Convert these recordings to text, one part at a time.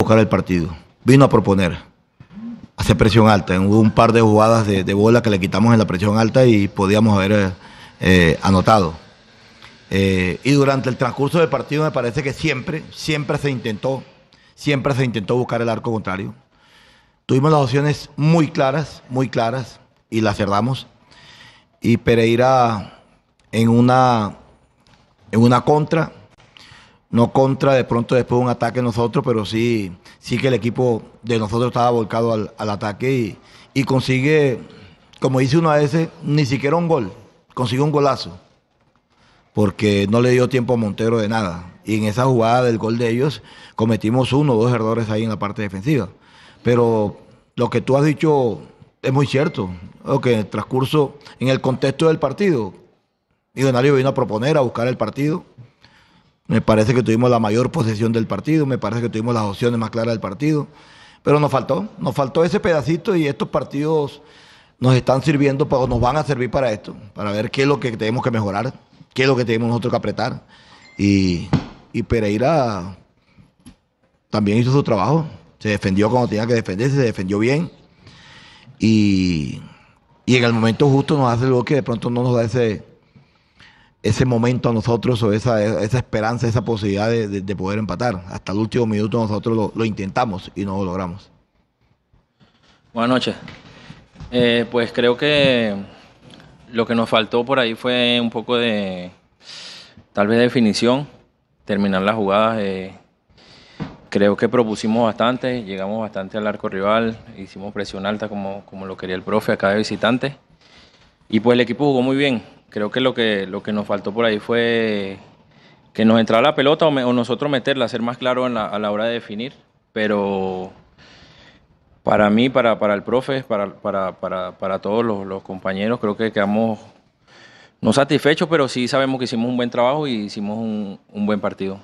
buscar el partido, vino a proponer, hacer presión alta. Hubo un par de jugadas de, bola que le quitamos en la presión alta y podíamos haber eh, anotado. Eh, y durante el transcurso del partido me parece que siempre, siempre se intentó, siempre se intentó buscar el arco contrario. Tuvimos las opciones muy claras, muy claras, y las cerramos. Y Pereira en una, en una contra, no contra de pronto después de un ataque nosotros, pero sí, sí que el equipo de nosotros estaba volcado al, ataque y, consigue, como dice uno a veces, ni siquiera un gol, consigue un golazo, porque no le dio tiempo a Montero de nada. Y en esa jugada del gol de ellos cometimos uno o dos errores ahí en la parte defensiva. Pero lo que tú has dicho es muy cierto. que en el transcurso, en el contexto del partido, Millonario vino a proponer, a buscar el partido. Me parece que tuvimos la mayor posesión del partido, me parece que tuvimos las opciones más claras del partido, pero nos faltó, nos faltó ese pedacito y estos partidos nos están sirviendo, pero nos van a servir para esto, para ver qué es lo que tenemos que mejorar, qué es lo que tenemos nosotros que apretar. Y, y Pereira también hizo su trabajo, se defendió cuando tenía que defenderse, se defendió bien y, y en el momento justo nos hace algo que de pronto no nos da ese, ese momento a nosotros o esa, esa esperanza, esa posibilidad de, poder empatar. Hasta el último minuto nosotros lo, intentamos y no lo logramos. Buenas noches. Eh, pues creo que lo que nos faltó por ahí fue un poco de, tal vez, definición, terminar las jugadas. Eh, creo que propusimos bastante, llegamos bastante al arco rival, hicimos presión alta como, como lo quería el profe acá de visitante. Y pues el equipo jugó muy bien Creo que lo que, lo que nos faltó por ahí fue que nos entrara la pelota o, nosotros meterla, ser más claro a la hora de definir. Pero para mí, para, para el profe, para, para, todos los, compañeros, creo que quedamos no satisfechos, pero sí sabemos que hicimos un buen trabajo y hicimos un, un buen partido.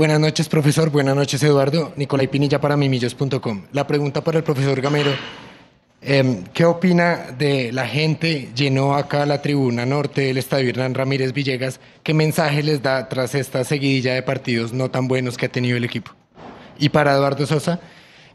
Buenas noches, profesor. Buenas noches, Eduardo. Nicolai Pinilla para mimillos.com. La pregunta para el profesor Gamero. Em, ¿Qué opina de la gente? Llenó acá la tribuna norte del estadio Hernán Ramírez Villegas. ¿Qué mensaje les da tras esta seguidilla de partidos no tan buenos que ha tenido el equipo? Y para Eduardo Sosa,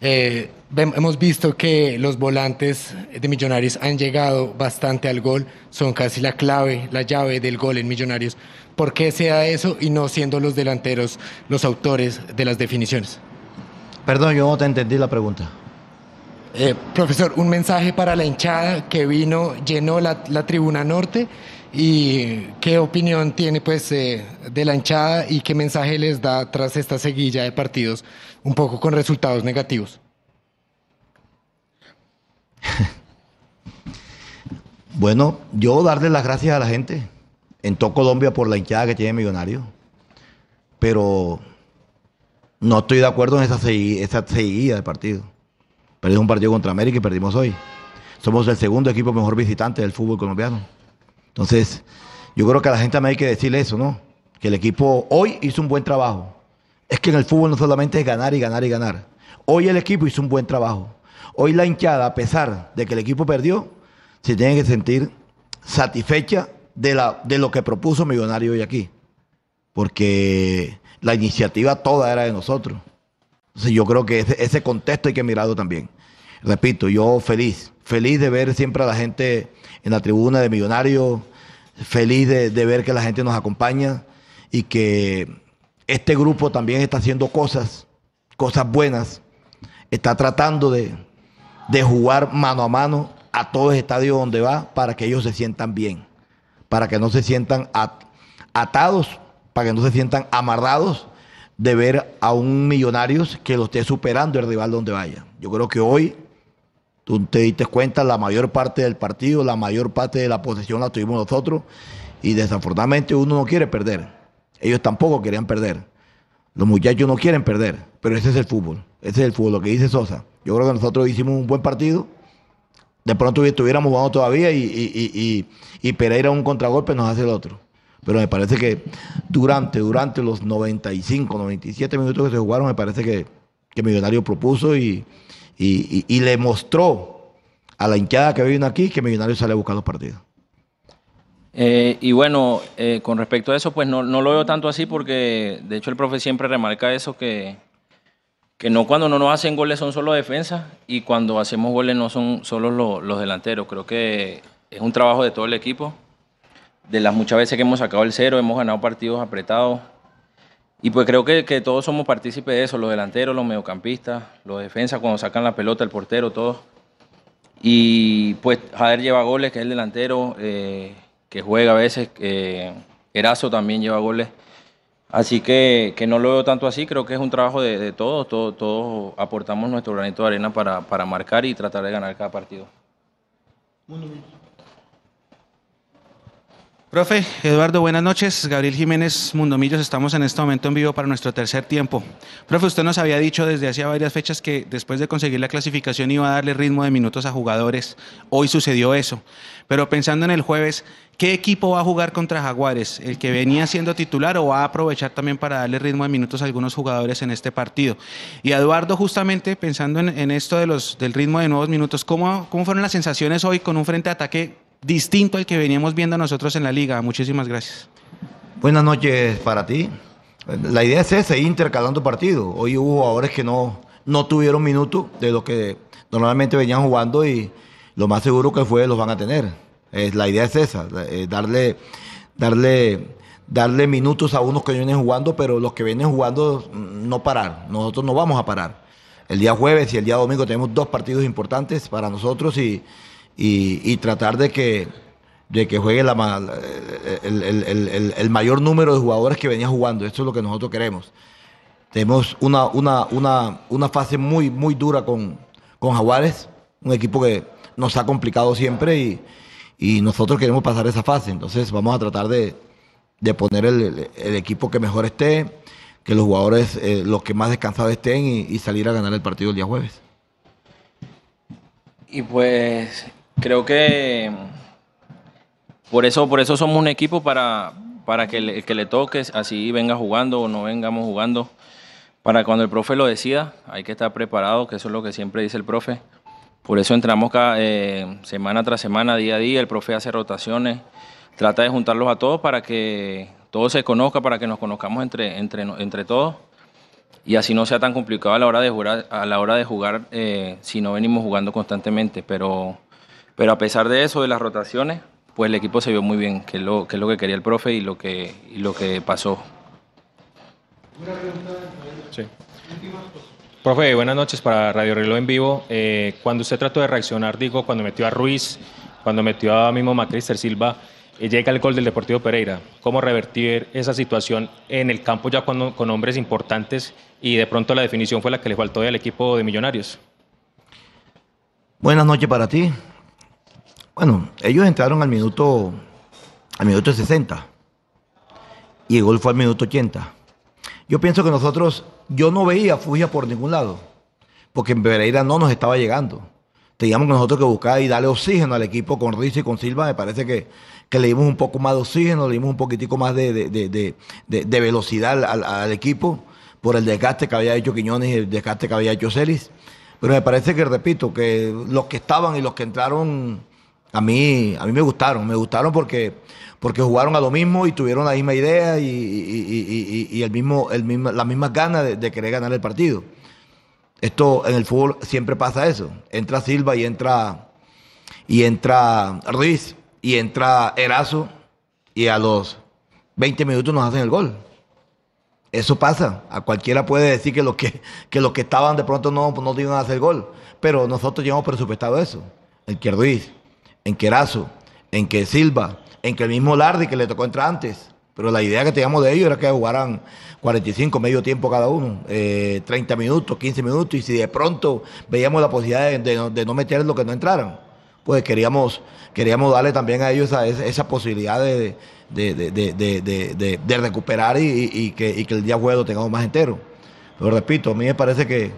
eh, hemos visto que los volantes de Millonarios han llegado bastante al gol, son casi la clave, la llave del gol en Millonarios. ¿Por qué sea eso y no siendo los delanteros los autores de las definiciones? Perdón, yo no te entendí la pregunta. Eh, profesor, un mensaje para la hinchada que vino, llenó la, tribuna norte y qué opinión tiene pues eh, de la hinchada y qué mensaje les da tras esta seguilla de partidos un poco con resultados negativos. bueno, yo darle las gracias a la gente en todo Colombia por la hinchada que tiene Millonario. Pero no estoy de acuerdo en esa, seguida, de partido. Perdimos un partido contra América y perdimos hoy. Somos el segundo equipo mejor visitante del fútbol colombiano. Entonces, yo creo que a la gente también hay que decirle eso, ¿no? Que el equipo hoy hizo un buen trabajo. Es que en el fútbol no solamente es ganar y ganar y ganar. Hoy el equipo hizo un buen trabajo. Hoy la hinchada, a pesar de que el equipo perdió, se tiene que sentir satisfecha de, la, de lo que propuso Millonario hoy aquí. Porque la iniciativa toda era de nosotros. Entonces yo creo que ese, contexto hay que mirarlo también. Repito, yo feliz, feliz de ver siempre a la gente en la tribuna de Millonario, feliz de, ver que la gente nos acompaña y que este grupo también está haciendo cosas, cosas buenas, está tratando de, de jugar mano a mano a todos los estadios donde va para que ellos se sientan bien para que no se sientan atados, para que no se sientan amarrados de ver a un millonario que lo esté superando el rival donde vaya. Yo creo que hoy tú te diste cuenta, la mayor parte del partido, la mayor parte de la posesión la tuvimos nosotros y desafortunadamente uno no quiere perder. Ellos tampoco querían perder. Los muchachos no quieren perder, pero ese es el fútbol. Ese es el fútbol, lo que dice Sosa. Yo creo que nosotros hicimos un buen partido de pronto estuviéramos jugando todavía y, Pereira un contragolpe nos hace el otro. Pero me parece que durante, durante los 95, 97 minutos que se jugaron, me parece que, que Millonario propuso y, le mostró a la hinchada que vino aquí que Millonario sale a buscar los partidos. Eh, y bueno, eh, con respecto a eso, pues no, no, lo veo tanto así porque de hecho el profe siempre remarca eso, que, que no cuando no nos hacen goles son solo defensa y cuando hacemos goles no son solo los, los delanteros. Creo que es un trabajo de todo el equipo. De las muchas veces que hemos sacado el cero, hemos ganado partidos apretados. Y pues creo que, que todos somos partícipes de eso, los delanteros, los mediocampistas, los defensas, cuando sacan la pelota, el portero, todos. Y pues Jader lleva goles, que es el delantero. Eh, que juega a veces. Eh, también lleva goles. Así que, que, no lo veo tanto así, creo que es un trabajo de, de todos, todos, todos aportamos nuestro granito de arena para, para marcar y tratar de ganar cada partido. Profe, Eduardo, buenas noches. Gabriel Jiménez Mundomillos, estamos en este momento en vivo para nuestro tercer tiempo. Profe, usted nos había dicho desde hacía varias fechas que después de conseguir la clasificación iba a darle ritmo de minutos a jugadores. Hoy sucedió eso. Pero pensando en el jueves, ¿qué equipo va a jugar contra Jaguares? ¿El que venía siendo titular o va a aprovechar también para darle ritmo de minutos a algunos jugadores en este partido? Y Eduardo, justamente pensando en, esto de los, del ritmo de nuevos minutos, ¿cómo, ¿cómo fueron las sensaciones hoy con un frente de ataque distinto al que veníamos viendo nosotros en la liga. Muchísimas gracias. Buenas noches para ti. La idea es esa, intercalando partidos. Hoy hubo jugadores que no, no tuvieron minutos de lo que normalmente venían jugando y lo más seguro que fue los van a tener. La idea es esa, darle, darle, darle minutos a unos que vienen jugando, pero los que vienen jugando no parar. Nosotros no vamos a parar. El día jueves y el día domingo tenemos dos partidos importantes para nosotros y, y, tratar de que, de que juegue el, el, mayor número de jugadores que venía jugando. Esto es lo que nosotros queremos. Tenemos una, una, una, una fase muy, muy dura con, con Jaguares, un equipo que nos ha complicado siempre y, y nosotros queremos pasar esa fase. Entonces vamos a tratar de, de poner el, equipo que mejor esté, que los jugadores, eh, los que más descansados estén y, salir a ganar el partido el día jueves. Y pues creo que por eso, por eso somos un equipo para, para que el que le toque, así venga jugando o no vengamos jugando, para cuando el profe lo decida, hay que estar preparado, que eso es lo que siempre dice el profe. Por eso entramos cada, eh, semana tras semana, día a día, el profe hace rotaciones, trata de juntarlos a todos para que todos se conozcan, para que nos conozcamos entre, entre, entre todos y así no sea tan complicado a la hora de jugar, a la hora de jugar eh, si no venimos jugando constantemente. Pero pero a pesar de eso, de las rotaciones, pues el equipo se vio muy bien, que es lo que, es lo que quería el profe y lo que, y lo que pasó. Sí. Profe, buenas noches para Radio Reloj en vivo. Eh, cuando usted trató de reaccionar, digo, cuando metió a Ruiz, cuando metió a mismo Macrister Silva, eh, llega el gol del Deportivo Pereira. ¿Cómo revertir esa situación en el campo ya cuando, con hombres importantes y de pronto la definición fue la que le faltó al equipo de Millonarios? Buenas noches para ti. Bueno, ellos entraron al minuto, al minuto 60 y el gol fue al minuto 80. Yo pienso que nosotros, yo no veía Fugia por ningún lado, porque en Pereira no nos estaba llegando. Teníamos nosotros que buscar y darle oxígeno al equipo con Riz y con Silva. Me parece que, que le dimos un poco más de oxígeno, le dimos un poquitico más de, de, velocidad al, al, equipo por el desgaste que había hecho Quiñones y el desgaste que había hecho Celis. Pero me parece que, repito, que los que estaban y los que entraron a mí, a mí me gustaron, me gustaron porque, porque jugaron a lo mismo y tuvieron la misma idea y, el mismo, el las mismas ganas de, querer ganar el partido. Esto en el fútbol siempre pasa eso. Entra Silva y entra y entra Ruiz y entra Erazo y a los 20 minutos nos hacen el gol. Eso pasa. A cualquiera puede decir que los que, que, los que estaban de pronto no, no iban a hacer gol. Pero nosotros llevamos presupuestado eso. El que Ruiz, en que Erazo, en que Silva, en que el mismo Lardi que le tocó entrar antes. Pero la idea que teníamos de ellos era que jugaran 45, medio tiempo cada uno, 30 eh, minutos, 15 minutos, y si de pronto veíamos la posibilidad de, no, meter lo que no entraran, pues queríamos, queríamos darle también a ellos esa, posibilidad de, recuperar y, que, el día juego lo tengamos más entero. Pero repito, a mí me parece que,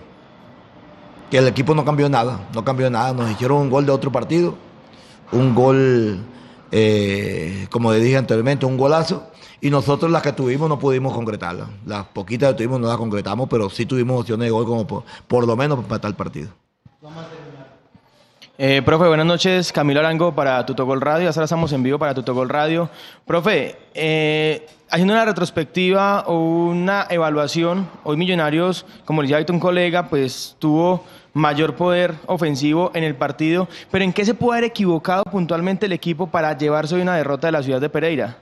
que el equipo no cambió nada, no cambió nada, nos hicieron un gol de otro partido un gol, eh, como le dije anteriormente, un golazo. Y nosotros las que tuvimos no pudimos concretarlas. Las poquitas que tuvimos no las concretamos, pero sí tuvimos opciones de gol como por, lo menos para tal partido. Eh, profe, buenas noches. Camilo Arango para Tutogol Radio. Ahora estamos en vivo para Tutogol Radio. Profe, eh, haciendo una retrospectiva o una evaluación, hoy Millonarios, como le dicho un colega, pues tuvo mayor poder ofensivo en el partido. Pero ¿en qué se puede haber equivocado puntualmente el equipo para llevarse hoy una derrota de la ciudad de Pereira?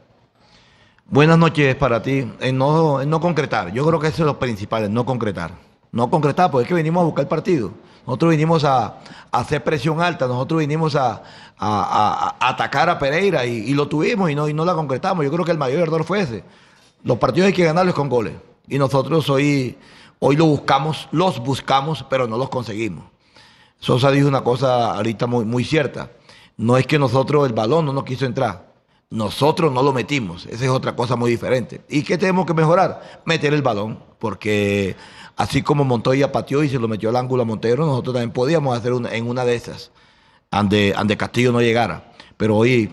Buenas noches para ti. En no, en no concretar. Yo creo que eso es lo principal, no concretar. No concretar, porque es que venimos a buscar el partido. Nosotros vinimos a, a hacer presión alta, nosotros vinimos a, a- atacar a Pereira y, y lo tuvimos y no, y no la concretamos. Yo creo que el mayor error fue ese. Los partidos hay que ganarlos con goles. Y nosotros hoy, hoy lo buscamos, los buscamos, pero no los conseguimos. Sosa dijo una cosa ahorita muy, muy cierta. No es que nosotros el balón no nos quiso entrar. Nosotros no lo metimos. Esa es otra cosa muy diferente. ¿Y qué tenemos que mejorar? Meter el balón. Porque así como Montoya pateó y se lo metió al ángulo a Montero, nosotros también podíamos hacer una- en una de esas. Ande, ande Castillo no llegara. Pero hoy,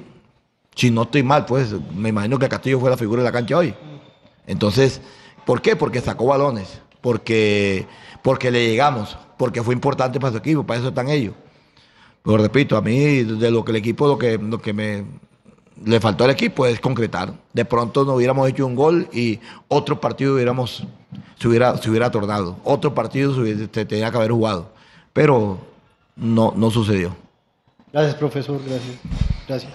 si no estoy mal, pues me imagino que Castillo fue la figura de la cancha hoy. Entonces, ¿por qué? Porque sacó balones, porque, porque le llegamos, porque fue importante para su equipo, para eso están ellos. Pero repito, a mí de lo que el equipo, lo que, lo que me le faltó al equipo es concretar. De pronto no hubiéramos hecho un gol y otro partido hubiéramos, se hubiera, se hubiera tornado. Otro partido se, hubiera- se tenía que haber jugado. Pero no, no sucedió. Gracias, profesor. Gracias. Gracias.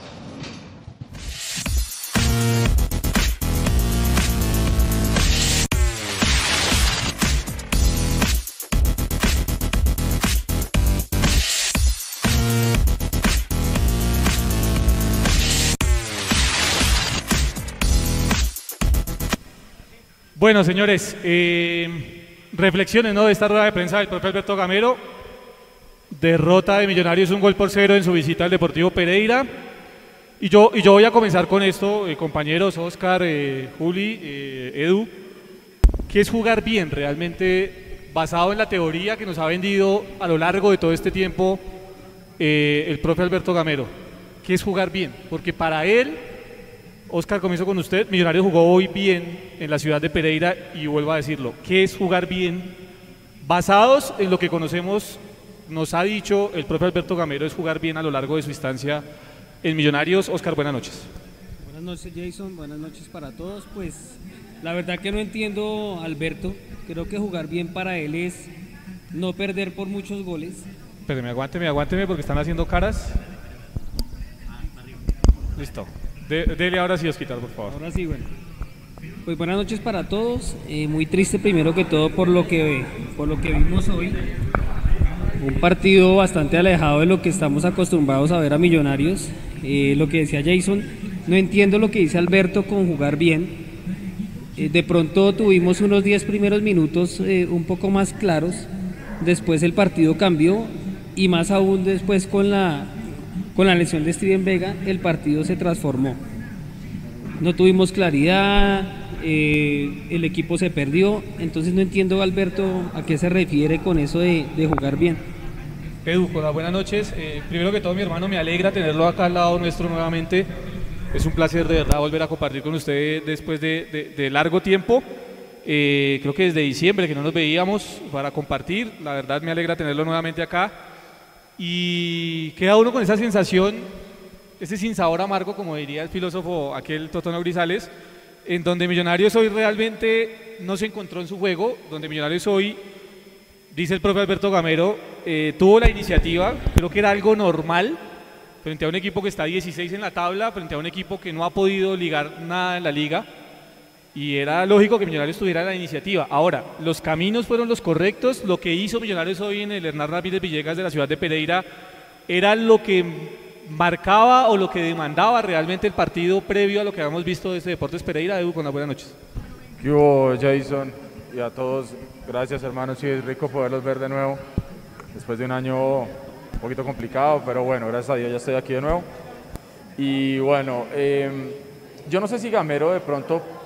Bueno, señores, eh, reflexiones ¿no? de esta rueda de prensa del profe Alberto Gamero. Derrota de Millonarios, un gol por cero en su visita al Deportivo Pereira. Y yo, y yo voy a comenzar con esto, eh, compañeros, Oscar, eh, Juli, eh, Edu, que es jugar bien realmente, basado en la teoría que nos ha vendido a lo largo de todo este tiempo eh, el profe Alberto Gamero, que es jugar bien, porque para él Oscar, comienzo con usted. Millonarios jugó hoy bien en la ciudad de Pereira y vuelvo a decirlo. ¿Qué es jugar bien? Basados en lo que conocemos, nos ha dicho el propio Alberto Gamero, es jugar bien a lo largo de su instancia en Millonarios. Oscar, buenas noches. Buenas noches Jason, buenas noches para todos. Pues la verdad que no entiendo Alberto, creo que jugar bien para él es no perder por muchos goles. Espéreme, aguánteme, aguánteme porque están haciendo caras. Listo. De- dele ahora sí, Osquitar, por favor. Ahora sí, bueno. Pues buenas noches para todos. Eh, muy triste primero que todo por lo que, por lo que vimos hoy. Un partido bastante alejado de lo que estamos acostumbrados a ver a Millonarios. Eh, lo que decía Jason, no entiendo lo que dice Alberto con jugar bien. Eh, de pronto tuvimos unos 10 primeros minutos un poco más claros. Después el partido cambió y más aún después con la, con la lesión de Steven Vega el partido se transformó no tuvimos claridad, eh, el equipo se perdió, entonces no entiendo Alberto a qué se refiere con eso de, de jugar bien. Edu, hola, buenas noches. Eh, primero que todo, mi hermano, me alegra tenerlo acá al lado nuestro nuevamente. Es un placer de verdad volver a compartir con usted después de, de- de largo tiempo. Eh, creo que desde diciembre que no nos veíamos para compartir. La verdad me alegra tenerlo nuevamente acá. Y queda uno con esa sensación, ese sinsabor amargo, como diría el filósofo aquel Totono Grisales, en donde Millonarios hoy realmente no se encontró en su juego, donde Millonarios hoy dice el propio Alberto Gamero, eh, tuvo la iniciativa, creo que era algo normal, frente a un equipo que está 16 en la tabla, frente a un equipo que no ha podido ligar nada en la liga, y era lógico que Millonarios tuviera la iniciativa. Ahora, los caminos fueron los correctos, lo que hizo Millonarios hoy en el Hernán Ramírez Villegas de la ciudad de Pereira era lo que marcaba o lo que demandaba realmente el partido previo a lo que habíamos visto de este Deportes Pereira. Edu, con las buenas noches. ¿Qué hubo, Jason? Y a todos, gracias hermanos, sí es rico poderlos ver de nuevo, después de un año un poquito complicado, pero bueno, gracias a Dios ya estoy aquí de nuevo. Y bueno, eh, yo no sé si Gamero de pronto,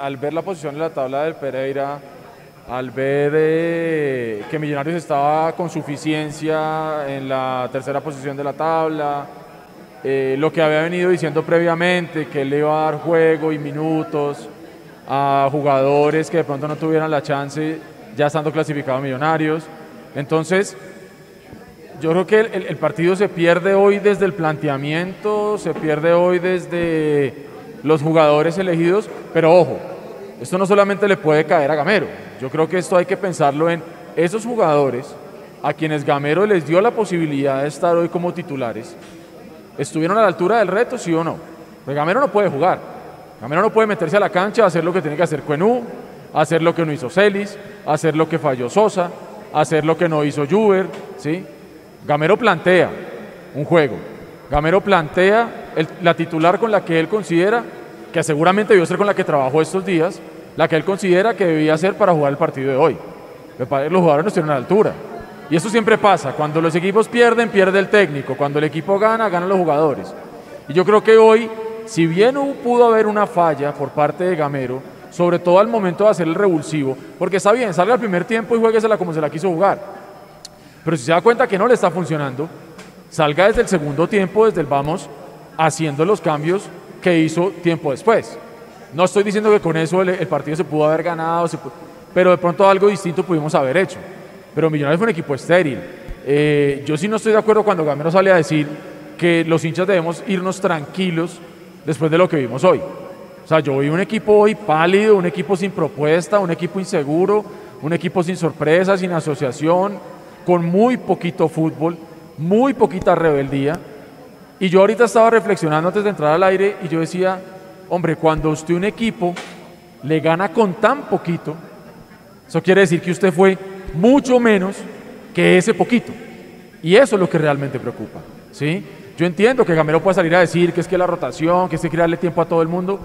al ver la posición de la tabla del Pereira, al ver eh, que Millonarios estaba con suficiencia en la tercera posición de la tabla, eh, lo que había venido diciendo previamente, que él le iba a dar juego y minutos a jugadores que de pronto no tuvieran la chance ya estando clasificados millonarios. Entonces, yo creo que el, el partido se pierde hoy desde el planteamiento, se pierde hoy desde los jugadores elegidos, pero ojo, esto no solamente le puede caer a Gamero, yo creo que esto hay que pensarlo en esos jugadores a quienes Gamero les dio la posibilidad de estar hoy como titulares, ¿estuvieron a la altura del reto, sí o no? Pues Gamero no puede jugar, Gamero no puede meterse a la cancha, hacer lo que tiene que hacer Cuenú, hacer lo que no hizo Celis, hacer lo que falló Sosa, hacer lo que no hizo Juber, ¿sí? Gamero plantea un juego, Gamero plantea la titular con la que él considera, que seguramente debió ser con la que trabajó estos días, la que él considera que debía ser para jugar el partido de hoy. Los jugadores no estuvieron a la altura. Y eso siempre pasa, cuando los equipos pierden, pierde el técnico, cuando el equipo gana, ganan los jugadores. Y yo creo que hoy, si bien pudo haber una falla por parte de Gamero, sobre todo al momento de hacer el revulsivo, porque está bien, salga al primer tiempo y jueguesela como se la quiso jugar. Pero si se da cuenta que no le está funcionando, salga desde el segundo tiempo, desde el vamos, haciendo los cambios que hizo tiempo después. No estoy diciendo que con eso el, el partido se pudo haber ganado, pero de pronto algo distinto pudimos haber hecho. Pero Millonarios fue un equipo estéril. Eh, yo sí no estoy de acuerdo cuando Gamero sale a decir que los hinchas debemos irnos tranquilos después de lo que vimos hoy. O sea, yo vi un equipo hoy pálido, un equipo sin propuesta, un equipo inseguro, un equipo sin sorpresa, sin asociación, con muy poquito fútbol, muy poquita rebeldía. Y yo ahorita estaba reflexionando antes de entrar al aire y yo decía, hombre, cuando usted un equipo le gana con tan poquito, eso quiere decir que usted fue mucho menos que ese poquito. Y eso es lo que realmente preocupa. ¿sí? Yo entiendo que Gamero puede salir a decir que es que la rotación, que es que hay que darle tiempo a todo el mundo,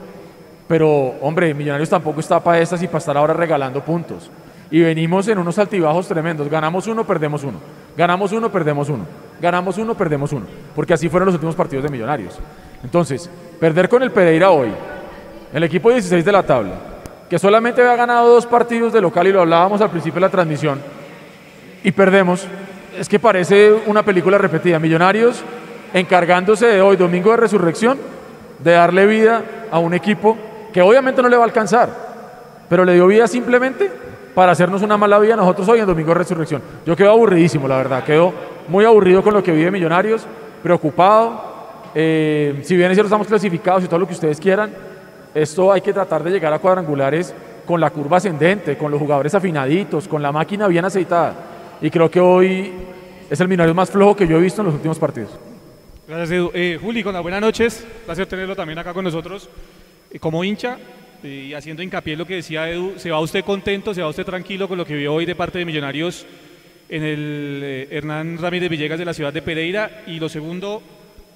pero hombre, Millonarios tampoco está para estas y para estar ahora regalando puntos. Y venimos en unos altibajos tremendos. Ganamos uno, perdemos uno. Ganamos uno, perdemos uno. Ganamos uno, perdemos uno. Porque así fueron los últimos partidos de Millonarios. Entonces, perder con el Pereira hoy, el equipo 16 de la tabla, que solamente había ganado dos partidos de local y lo hablábamos al principio de la transmisión, y perdemos, es que parece una película repetida. Millonarios encargándose de hoy, domingo de resurrección, de darle vida a un equipo que obviamente no le va a alcanzar, pero le dio vida simplemente para hacernos una mala vida nosotros hoy en domingo de resurrección. Yo quedo aburridísimo, la verdad, quedo muy aburrido con lo que vive Millonarios, preocupado. Eh, si bien es cierto, estamos clasificados y todo lo que ustedes quieran, esto hay que tratar de llegar a cuadrangulares con la curva ascendente, con los jugadores afinaditos, con la máquina bien aceitada. Y creo que hoy es el Millonarios más flojo que yo he visto en los últimos partidos. Gracias, Edu. Eh, Juli, con las buenas noches. Placer tenerlo también acá con nosotros. Eh, como hincha eh, y haciendo hincapié en lo que decía Edu, ¿se va usted contento, se va usted tranquilo con lo que vio hoy de parte de Millonarios en el eh, Hernán Ramírez Villegas de la ciudad de Pereira? Y lo segundo,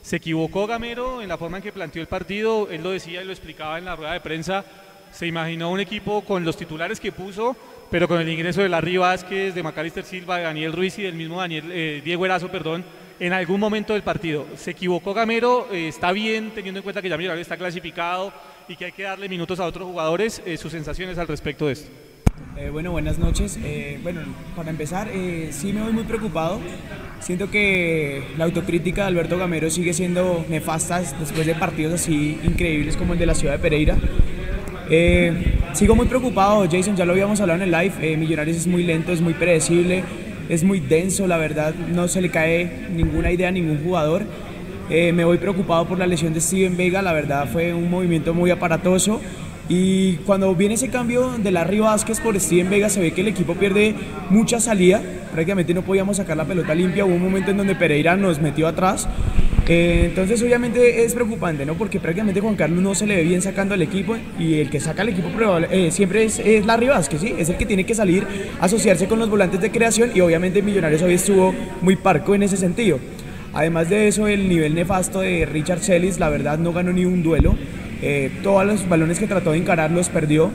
¿se equivocó Gamero en la forma en que planteó el partido? Él lo decía y lo explicaba en la rueda de prensa. Se imaginó un equipo con los titulares que puso, pero con el ingreso de Larry Vázquez, de Macalister Silva, de Daniel Ruiz y del mismo Daniel, eh, Diego Erazo, perdón, en algún momento del partido. ¿Se equivocó Gamero? Eh, ¿Está bien teniendo en cuenta que ya está clasificado y que hay que darle minutos a otros jugadores? Sus sensaciones al respecto de esto. Eh, bueno, buenas noches. Eh, bueno, para empezar, eh, sí me voy muy preocupado. Siento que la autocrítica de Alberto Gamero sigue siendo nefasta después de partidos así increíbles como el de la ciudad de Pereira. Eh, sigo muy preocupado, Jason, ya lo habíamos hablado en el live. eh, Millonarios es muy lento, es muy predecible, es muy denso, la verdad. No se le cae ninguna idea a ningún jugador. Eh, me voy preocupado por la lesión de Steven Vega, la verdad fue un movimiento muy aparatoso. Y cuando viene ese cambio de Larry Vázquez por Steven Vega, se ve que el equipo pierde mucha salida. Prácticamente no podíamos sacar la pelota limpia. Hubo un momento en donde Pereira nos metió atrás. Eh, entonces, obviamente es preocupante, ¿no? Porque prácticamente Juan Carlos no se le ve bien sacando al equipo. Y el que saca al equipo probable- eh, siempre es, es Larry Vázquez, ¿sí? Es el que tiene que salir, asociarse con los volantes de creación. Y obviamente Millonarios hoy estuvo muy parco en ese sentido. Además de eso, el nivel nefasto de Richard Celis, la verdad, no ganó ni un duelo. Eh, todos los balones que trató de encarar los perdió.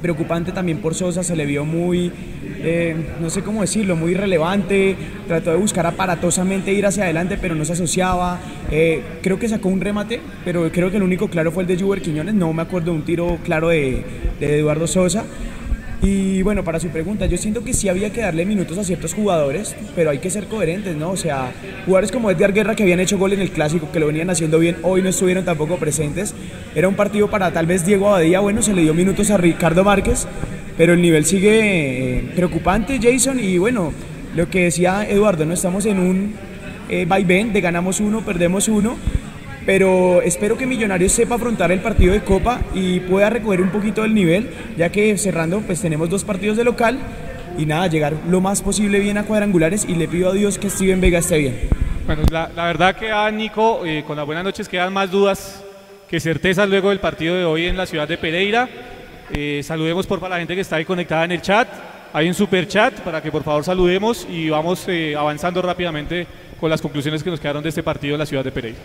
Preocupante también por Sosa, se le vio muy, eh, no sé cómo decirlo, muy irrelevante. Trató de buscar aparatosamente ir hacia adelante, pero no se asociaba. Eh, creo que sacó un remate, pero creo que el único claro fue el de Juber Quiñones. No me acuerdo de un tiro claro de, de Eduardo Sosa. Y bueno, para su pregunta, yo siento que sí había que darle minutos a ciertos jugadores, pero hay que ser coherentes, ¿no? O sea, jugadores como Edgar Guerra que habían hecho gol en el clásico, que lo venían haciendo bien, hoy no estuvieron tampoco presentes. Era un partido para tal vez Diego Abadía, bueno, se le dio minutos a Ricardo Márquez, pero el nivel sigue eh, preocupante, Jason, y bueno, lo que decía Eduardo, no estamos en un eh, vaivén de ganamos uno, perdemos uno, pero espero que Millonarios sepa afrontar el partido de Copa y pueda recoger un poquito del nivel, ya que cerrando pues tenemos dos partidos de local y nada, llegar lo más posible bien a cuadrangulares y le pido a Dios que Steven Vega esté bien. Bueno, la, verdad que a Nico, eh, con las buenas noches quedan más dudas que certezas luego del partido de hoy en la ciudad de Pereira. Eh, saludemos por favor a la gente que está ahí conectada en el chat. Hay un super chat para que por favor saludemos y vamos eh, avanzando rápidamente con las conclusiones que nos quedaron de este partido en la ciudad de Pereira.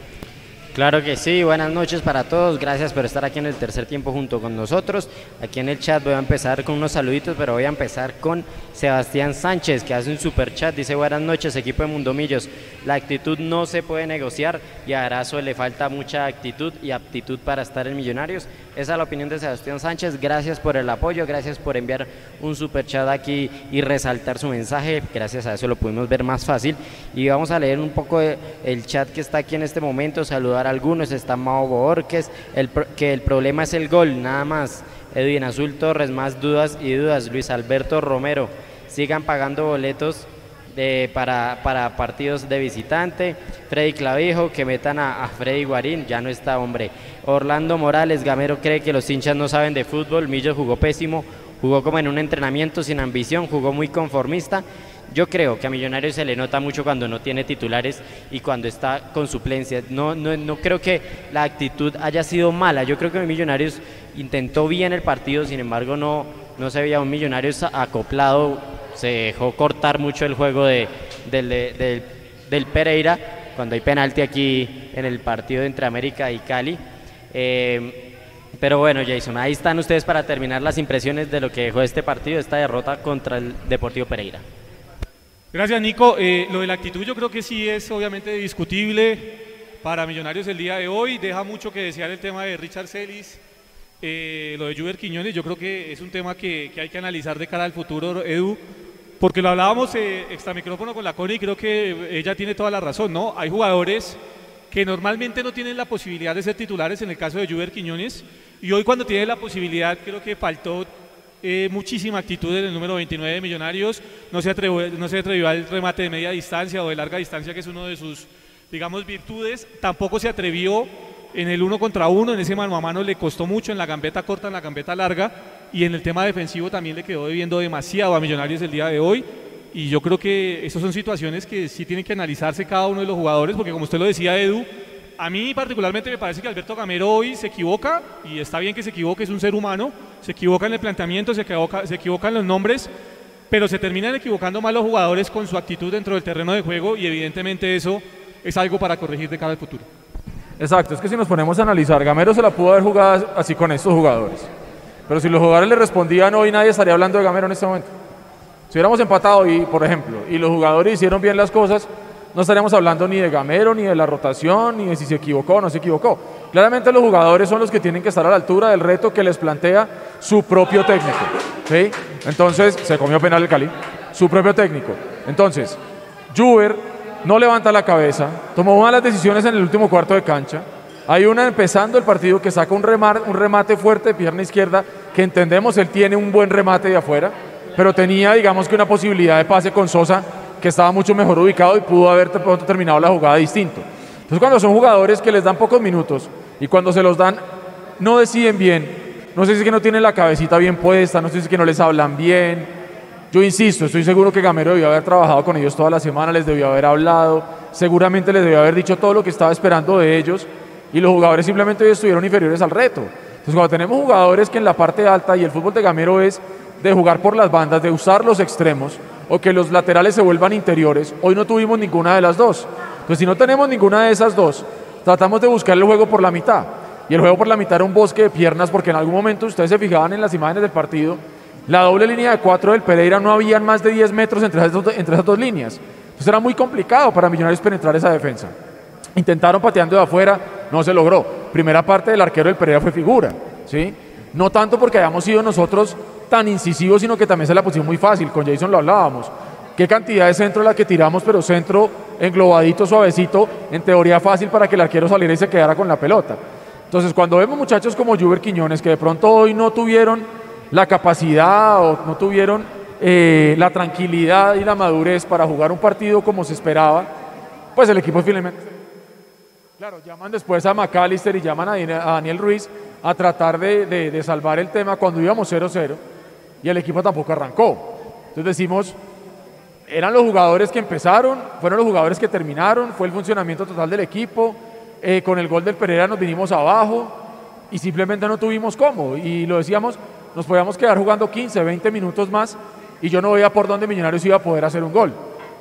Claro que sí, buenas noches para todos, gracias por estar aquí en el tercer tiempo junto con nosotros. Aquí en el chat voy a empezar con unos saluditos, pero voy a empezar con Sebastián Sánchez, que hace un super chat, dice buenas noches, equipo de Mundomillos. La actitud no se puede negociar y a Arazo le falta mucha actitud y aptitud para estar en Millonarios. Esa es la opinión de Sebastián Sánchez, gracias por el apoyo, gracias por enviar un super chat aquí y resaltar su mensaje, gracias a eso lo pudimos ver más fácil. Y vamos a leer un poco el chat que está aquí en este momento, saludar algunos, está Mao Borges, el, que el problema es el gol, nada más. Edwin Azul Torres, más dudas y dudas. Luis Alberto Romero, sigan pagando boletos de, para, para, partidos de visitante. Freddy Clavijo, que metan a, Freddy Guarín, ya no está, hombre. Orlando Morales, Gamero cree que los hinchas no saben de fútbol. Millo jugó pésimo, jugó como en un entrenamiento sin ambición, jugó muy conformista. Yo creo que a Millonarios se le nota mucho cuando no tiene titulares y cuando está con suplencia. No, no, no creo que la actitud haya sido mala. Yo creo que Millonarios intentó bien el partido, sin embargo no, no se veía un Millonarios acoplado. Se dejó cortar mucho el juego de, del, del, Pereira cuando hay penalti aquí en el partido entre América y Cali. Eh, pero bueno, Jason, ahí están ustedes para terminar las impresiones de lo que dejó este partido, esta derrota contra el Deportivo Pereira. Gracias, Nico. Eh, lo de la actitud yo creo que sí es obviamente discutible para Millonarios el día de hoy. Deja mucho que desear el tema de Richard Celis, eh, lo de Juber Quiñones. Yo creo que es un tema que, hay que analizar de cara al futuro, Edu, porque lo hablábamos eh, micrófono con la Coni y creo que ella tiene toda la razón, ¿no? Hay jugadores que normalmente no tienen la posibilidad de ser titulares en el caso de Juber Quiñones y hoy cuando tiene la posibilidad creo que faltó eh, muchísima actitud en el número 29 de Millonarios, no se, atrevió, no se atrevió al remate de media distancia o de larga distancia, que es uno de sus, digamos, virtudes, tampoco se atrevió en el uno contra uno, en ese mano a mano le costó mucho, en la gambeta corta, en la gambeta larga, y en el tema defensivo también le quedó debiendo demasiado a Millonarios el día de hoy, y yo creo que esas son situaciones que sí tienen que analizarse cada uno de los jugadores, porque como usted lo decía, Edu, a mí particularmente me parece que Alberto Gamero hoy se equivoca, y está bien que se equivoque, es un ser humano, se equivoca en el planteamiento, se equivoca, se equivoca en los nombres, pero se terminan equivocando más los jugadores con su actitud dentro del terreno de juego y evidentemente eso es algo para corregir de cara al futuro. Exacto, es que si nos ponemos a analizar, Gamero se la pudo haber jugado así con estos jugadores, pero si los jugadores le respondían hoy nadie estaría hablando de Gamero en este momento. Si hubiéramos empatado y, por ejemplo, y los jugadores hicieron bien las cosas, no estaríamos hablando ni de Gamero, ni de la rotación, ni de si se equivocó o no se equivocó. Claramente los jugadores son los que tienen que estar a la altura del reto que les plantea su propio técnico. ¿sí? Entonces, se comió penal el Cali, su propio técnico. Entonces, Juber no levanta la cabeza, tomó malas decisiones en el último cuarto de cancha. Hay una empezando el partido que saca un remate, un remate fuerte de pierna izquierda, que entendemos él tiene un buen remate de afuera, pero tenía, digamos que una posibilidad de pase con Sosa que estaba mucho mejor ubicado y pudo haber terminado la jugada distinto. Entonces cuando son jugadores que les dan pocos minutos y cuando se los dan no deciden bien, no sé si es que no tienen la cabecita bien puesta, no sé si es que no les hablan bien. Yo insisto, estoy seguro que Gamero debió haber trabajado con ellos toda la semana, les debió haber hablado, seguramente les debió haber dicho todo lo que estaba esperando de ellos y los jugadores simplemente hoy estuvieron inferiores al reto. Entonces cuando tenemos jugadores que en la parte alta y el fútbol de Gamero es de jugar por las bandas, de usar los extremos, o que los laterales se vuelvan interiores. Hoy no tuvimos ninguna de las dos. Entonces, si no tenemos ninguna de esas dos, tratamos de buscar el juego por la mitad. Y el juego por la mitad era un bosque de piernas, porque en algún momento ustedes se fijaban en las imágenes del partido, la doble línea de cuatro del Pereira no habían más de 10 metros entre esas, dos, líneas. Entonces era muy complicado para Millonarios penetrar esa defensa. Intentaron pateando de afuera, no se logró. Primera parte del arquero del Pereira fue figura, ¿sí? No tanto porque hayamos sido nosotros tan incisivos, sino que también se la pusimos muy fácil. Con Jason lo hablábamos. ¿Qué cantidad de centro la que tiramos, pero centro englobadito, suavecito, en teoría fácil para que el arquero saliera y se quedara con la pelota? Entonces, cuando vemos muchachos como Juber Quiñones, que de pronto hoy no tuvieron la capacidad o no tuvieron eh, la tranquilidad y la madurez para jugar un partido como se esperaba, pues el equipo finalmente... Claro, llaman después a McAllister y llaman a Daniel Ruiz a tratar de- de salvar el tema cuando íbamos 0-0 y el equipo tampoco arrancó. Entonces decimos, eran los jugadores que empezaron, fueron los jugadores que terminaron, fue el funcionamiento total del equipo. eh, con el gol del Pereira nos vinimos abajo y simplemente no tuvimos cómo. Y lo decíamos, nos podíamos quedar jugando 15, 20 minutos más y yo no veía por dónde Millonarios iba a poder hacer un gol.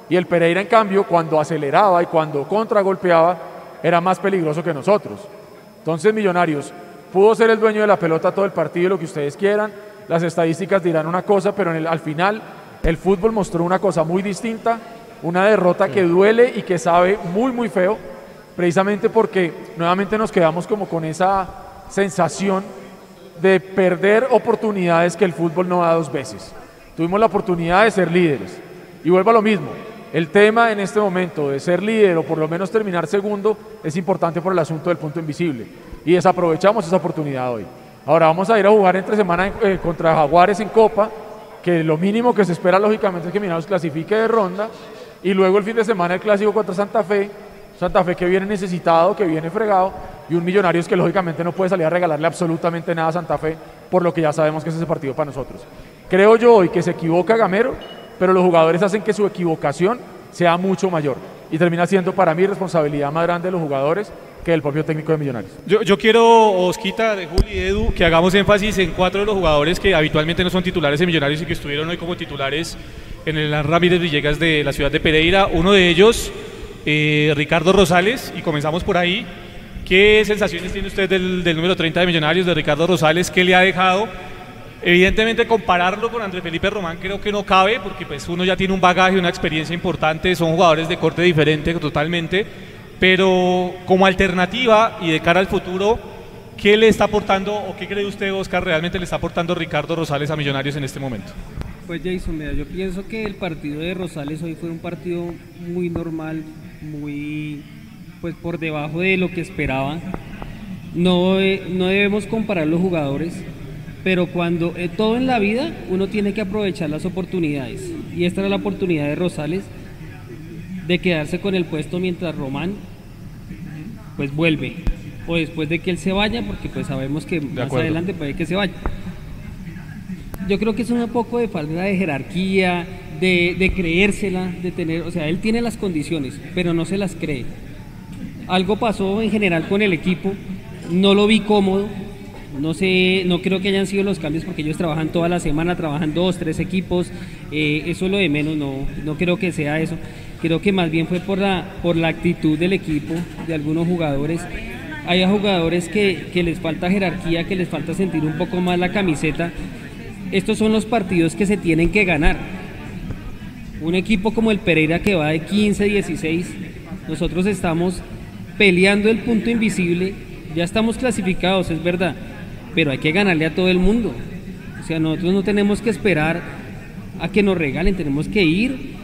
Y el Pereira, en cambio, cuando aceleraba y cuando contragolpeaba, era más peligroso que nosotros. Entonces, Millonarios pudo ser el dueño de la pelota todo el partido, lo que ustedes quieran. Las estadísticas dirán una cosa, pero en el- al final el fútbol mostró una cosa muy distinta, una derrota que duele y que sabe muy, muy feo, precisamente porque nuevamente nos quedamos como con esa sensación de perder oportunidades que el fútbol no da dos veces. Tuvimos la oportunidad de ser líderes. Y vuelvo a lo mismo. El tema en este momento de ser líder o por lo menos terminar segundo es importante por el asunto del punto invisible. Y desaprovechamos esa oportunidad hoy. Ahora vamos a ir a jugar entre semana eh, contra Jaguares en Copa, que lo mínimo que se espera lógicamente es que Millonarios clasifique de ronda. Y luego el fin de semana el clásico contra Santa Fe. Santa Fe que viene necesitado, que viene fregado. Y un Millonarios que lógicamente no puede salir a regalarle absolutamente nada a Santa Fe, por lo que ya sabemos que es ese partido para nosotros. Creo yo hoy que se equivoca Gamero, pero los jugadores hacen que su equivocación sea mucho mayor. Y termina siendo para mí responsabilidad más grande de los jugadores que del propio técnico de Millonarios. Yo, yo quiero, Osquita, de Juli y Edu, que hagamos énfasis en cuatro de los jugadores que habitualmente no son titulares en Millonarios y que estuvieron hoy como titulares en el Ramírez Villegas de la ciudad de Pereira. Uno de ellos, eh, Ricardo Rosales, y comenzamos por ahí. ¿Qué sensaciones tiene usted del, del número 30 de Millonarios, de Ricardo Rosales? ¿Qué le ha dejado? Evidentemente compararlo con Andrés Felipe Román creo que no cabe porque pues uno ya tiene un bagaje, una experiencia importante, son jugadores de corte diferente totalmente, pero como alternativa y de cara al futuro, ¿qué le está aportando o qué cree usted, Oscar, realmente le está aportando Ricardo Rosales a Millonarios en este momento? Pues Jason, mira, yo pienso que el partido de Rosales hoy fue un partido muy normal, muy pues por debajo de lo que esperaba. No, eh, no debemos comparar los jugadores, pero cuando eh, todo en la vida uno tiene que aprovechar las oportunidades. Y esta era la oportunidad de Rosales de quedarse con el puesto mientras Román pues vuelve. O después de que él se vaya, porque pues sabemos que más acuerdo. adelante puede que se vaya. Yo creo que es un poco de falta de jerarquía, de, de creérsela, de tener, o sea, él tiene las condiciones, pero no se las cree. Algo pasó en general con el equipo, no lo vi cómodo, no sé, no creo que hayan sido los cambios porque ellos trabajan toda la semana, trabajan dos, tres equipos, eh, eso es lo de menos, no, no creo que sea eso. Creo que más bien fue por la, por la actitud del equipo, de algunos jugadores. Hay jugadores que, que les falta jerarquía, que les falta sentir un poco más la camiseta. Estos son los partidos que se tienen que ganar. Un equipo como el Pereira que va de 15, 16, nosotros estamos peleando el punto invisible, ya estamos clasificados, es verdad, pero hay que ganarle a todo el mundo. O sea, nosotros no tenemos que esperar a que nos regalen, tenemos que ir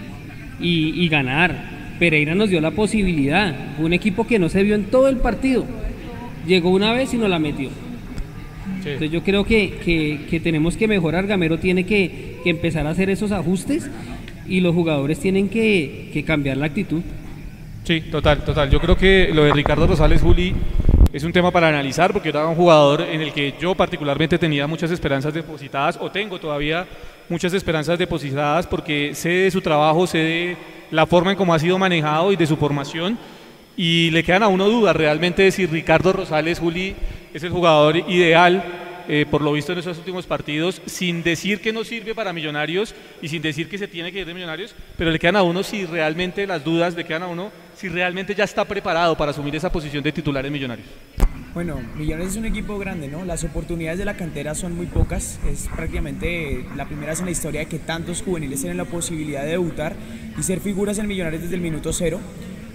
y, y ganar. Pereira nos dio la posibilidad, fue un equipo que no se vio en todo el partido, llegó una vez y nos la metió. Entonces yo creo que, que- que tenemos que mejorar, Gamero tiene que, que empezar a hacer esos ajustes y los jugadores tienen que, que cambiar la actitud. Sí, total, total. Yo creo que lo de Ricardo Rosales Juli es un tema para analizar porque era un jugador en el que yo particularmente tenía muchas esperanzas depositadas o tengo todavía muchas esperanzas depositadas porque sé de su trabajo, sé de la forma en cómo ha sido manejado y de su formación. Y le quedan a uno dudas realmente si Ricardo Rosales Juli es el jugador ideal eh, por lo visto en esos últimos partidos, sin decir que no sirve para Millonarios y sin decir que se tiene que ir de Millonarios, pero le quedan a uno si realmente las dudas le quedan a uno si realmente ya está preparado para asumir esa posición de titular en Millonarios. Bueno, Millonarios es un equipo grande, ¿no? Las oportunidades de la cantera son muy pocas. Es prácticamente la primera vez en la historia que tantos juveniles tienen la posibilidad de debutar y ser figuras en Millonarios desde el minuto cero.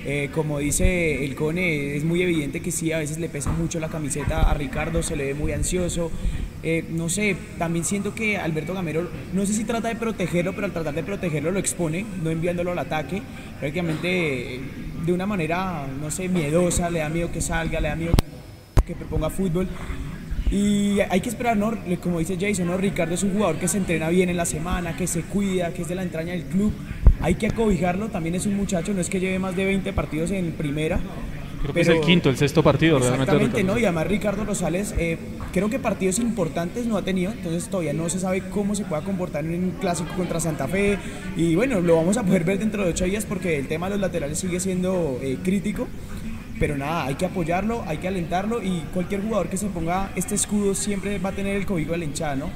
Eh, como dice el Cone, es muy evidente que sí, a veces le pesa mucho la camiseta a Ricardo, se le ve muy ansioso. Eh, no sé, también siento que Alberto Gamero, no sé si trata de protegerlo, pero al tratar de protegerlo lo expone, no enviándolo al ataque, prácticamente eh, de una manera, no sé, miedosa, le da miedo que salga, le da miedo que proponga fútbol. Y hay que esperar, como dice Jason, ¿no? Ricardo es un jugador que se entrena bien en la semana, que se cuida, que es de la entraña del club. Hay que acobijarlo, también es un muchacho, no es que lleve más de 20 partidos en primera, Creo que es el quinto, el sexto partido realmente. Exactamente, ¿no? Y además Ricardo Rosales, eh, creo que partidos importantes no ha tenido, entonces todavía no se sabe cómo se pueda comportar en un clásico contra Santa Fe. Y bueno, lo vamos a poder ver dentro de ocho días porque el tema de los laterales sigue siendo eh, crítico. Pero nada, hay que apoyarlo, hay que alentarlo y cualquier jugador que se ponga este escudo siempre va a tener el cobijo de la hinchada, ¿no?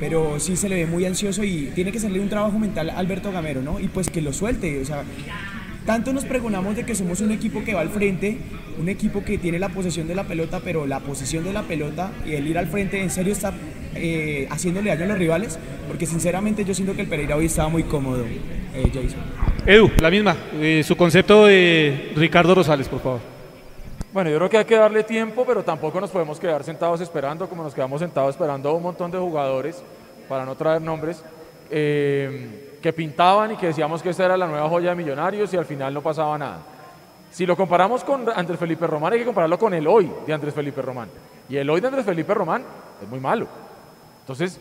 Pero sí se le ve muy ansioso y tiene que serle un trabajo mental Alberto Gamero, ¿no? Y pues que lo suelte, o sea, tanto nos pregonamos de que somos un equipo que va al frente, un equipo que tiene la posesión de la pelota, pero la posición de la pelota y el ir al frente en serio está eh, haciéndole daño a los rivales, porque sinceramente yo siento que el Pereira hoy estaba muy cómodo, eh, Jason. Edu, la misma, eh, su concepto de Ricardo Rosales, por favor. Bueno, yo creo que hay que darle tiempo, pero tampoco nos podemos quedar sentados esperando, como nos quedamos sentados esperando a un montón de jugadores, para no traer nombres que pintaban y que decíamos que esta era la nueva joya de Millonarios y al final no pasaba nada. Si lo comparamos con Andrés Felipe Román, hay que compararlo con el hoy de Andrés Felipe Román. Y el hoy de Andrés Felipe Román es muy malo. Entonces,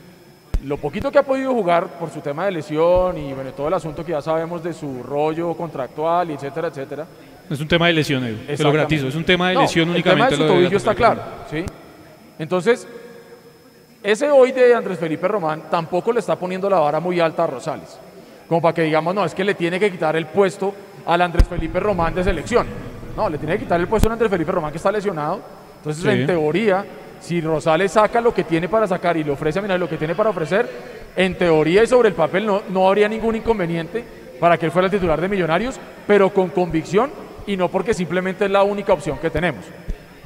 lo poquito que ha podido jugar por su tema de lesión y bueno, todo el asunto que ya sabemos de su rollo contractual y etcétera, etcétera. No es un tema de lesión, Edu, te lo gratizo, es un tema de lesión únicamente. El tema de su tobillo está claro, ¿sí? Entonces, ese hoy de Andrés Felipe Román tampoco le está poniendo la vara muy alta a Rosales como para que digamos, no, es que le tiene que quitar el puesto al Andrés Felipe Román de selección. No, le tiene que quitar el puesto al Andrés Felipe Román que está lesionado. Entonces, en teoría, si Rosales saca lo que tiene para sacar y le ofrece a Minar lo que tiene para ofrecer, en teoría y sobre el papel no, no habría ningún inconveniente para que él fuera el titular de Millonarios, pero con convicción y no porque simplemente es la única opción que tenemos.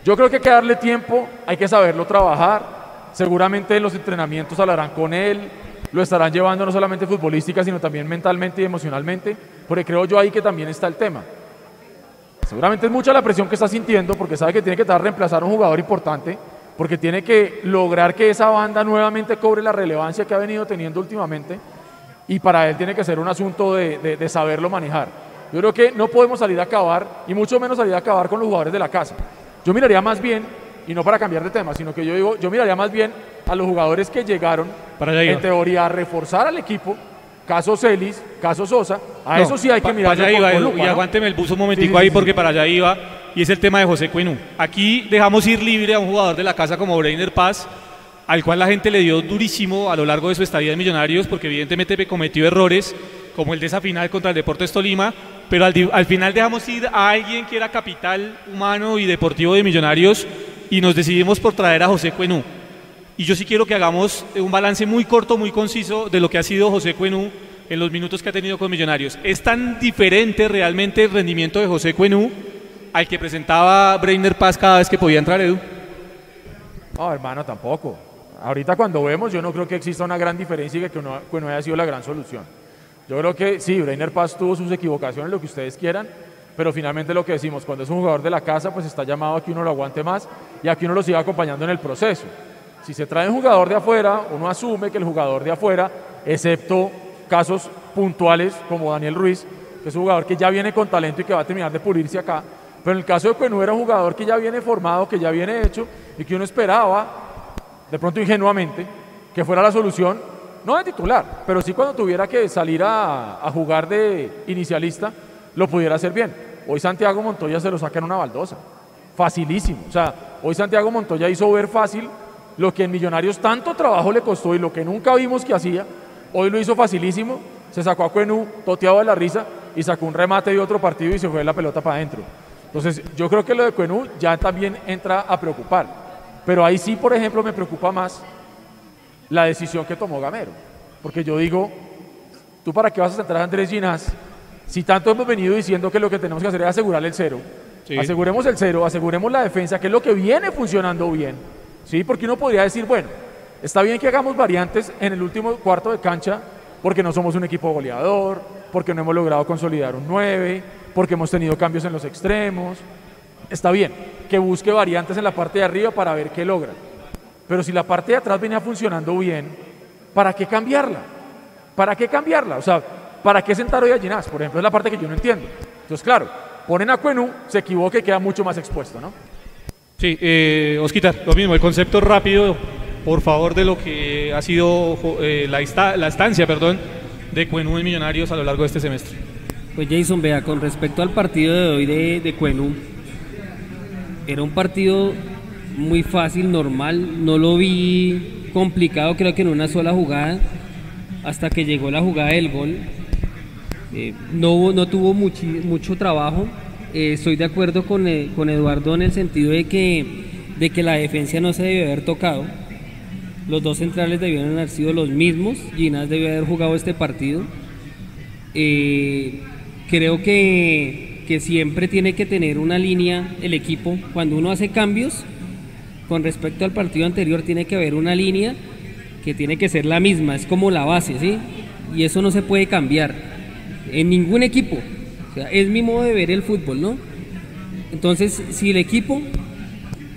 Yo creo que hay que darle tiempo, hay que saberlo trabajar. Seguramente en los entrenamientos hablarán con él, lo estarán llevando no solamente futbolística, sino también mentalmente y emocionalmente, porque creo yo ahí que también está el tema. Seguramente es mucha la presión que está sintiendo, porque sabe que tiene que estar reemplazar a un jugador importante, porque tiene que lograr que esa banda nuevamente cobre la relevancia que ha venido teniendo últimamente, y para él tiene que ser un asunto de saberlo manejar. Yo creo que no podemos salir a acabar, y mucho menos salir a acabar con los jugadores de la casa. Yo miraría más bien, y no para cambiar de tema, sino que yo digo, yo miraría más bien a los jugadores que llegaron, en teoría, a reforzar al equipo. Caso Celis, caso Sosa, a eso sí hay que mirar. y aguánteme el bus un momentico ahí porque para allá iba, y es el tema de José Cuenú. Aquí dejamos ir libre a un jugador de la casa como Breiner Paz, al cual la gente le dio durísimo a lo largo de su estadía de Millonarios, porque evidentemente cometió errores, como el de esa final contra el Deportes Tolima, pero al, al final dejamos ir a alguien que era capital humano y deportivo de Millonarios, y nos decidimos por traer a José Cuenú. Y yo sí quiero que hagamos un balance muy corto, muy conciso de lo que ha sido José Cuenú en los minutos que ha tenido con Millonarios. ¿Es tan diferente realmente el rendimiento de José Cuenú al que presentaba Breiner Paz cada vez que podía entrar Edu? No, hermano, tampoco. Ahorita cuando vemos, yo no creo que exista una gran diferencia y que Cuenú haya sido la gran solución. Yo creo que sí, Breiner Paz tuvo sus equivocaciones, lo que ustedes quieran, pero finalmente lo que decimos, cuando es un jugador de la casa, pues está llamado a que uno lo aguante más y a que uno lo siga acompañando en el proceso. Si se trae un jugador de afuera, uno asume que el jugador de afuera, excepto casos puntuales como Daniel Ruiz, que es un jugador que ya viene con talento y que va a terminar de pulirse acá, pero en el caso de Cuenú era un jugador que ya viene formado, que ya viene hecho y que uno esperaba, de pronto ingenuamente, que fuera la solución, no de titular, pero sí cuando tuviera que salir a, jugar de inicialista, lo pudiera hacer bien. Hoy Santiago Montoya se lo saca en una baldosa. Facilísimo. O sea, hoy Santiago Montoya hizo ver fácil lo que en Millonarios tanto trabajo le costó y lo que nunca vimos que hacía, hoy lo hizo facilísimo, se sacó a Cuenú toteado de la risa y sacó un remate de otro partido y se fue la pelota para adentro. Entonces, yo creo que lo de Cuenú ya también entra a preocupar. Pero ahí sí, por ejemplo, me preocupa más la decisión que tomó Gamero. Porque yo digo, ¿tú para qué vas a centrar a Andrés Ginás si tanto hemos venido diciendo que lo que tenemos que hacer es asegurar el cero? Aseguremos el cero, aseguremos la defensa, que es lo que viene funcionando bien ¿sí? Porque uno podría decir, bueno, está bien que hagamos variantes en el último cuarto de cancha porque no somos un equipo goleador, porque no hemos logrado consolidar un 9, porque hemos tenido cambios en los extremos. Está bien que busque variantes en la parte de arriba para ver qué logra. Pero si la parte de atrás venía funcionando bien, ¿para qué cambiarla? ¿Para qué cambiarla? O sea, ¿para qué sentar hoy a Ginás? Por ejemplo, es la parte que yo no entiendo. Entonces, claro, ponen a Cuenú, se equivoca y queda mucho más expuesto, ¿no? Sí, eh, Osquitar, lo mismo, el concepto rápido, por favor, de lo que ha sido eh, la, esta- la estancia perdón, de Cuenú en Millonarios a lo largo de este semestre. Pues Jason, vea, con respecto al partido de hoy de, de Cuenú, era un partido muy fácil, normal, no lo vi complicado, creo que en una sola jugada, hasta que llegó la jugada del gol. Eh, no, no tuvo muchi- mucho trabajo. Eh, estoy de acuerdo con, eh, con Eduardo en el sentido de que, de que la defensa no se debió haber tocado. Los dos centrales debieron haber sido los mismos. Ginás debió haber jugado este partido. Creo que, que siempre tiene que tener una línea el equipo. Cuando uno hace cambios, con respecto al partido anterior, tiene que haber una línea que tiene que ser la misma, es como la base, ¿sí? Y eso no se puede cambiar en ningún equipo. O sea, es mi modo de ver el fútbol, ¿no? Entonces, si el equipo,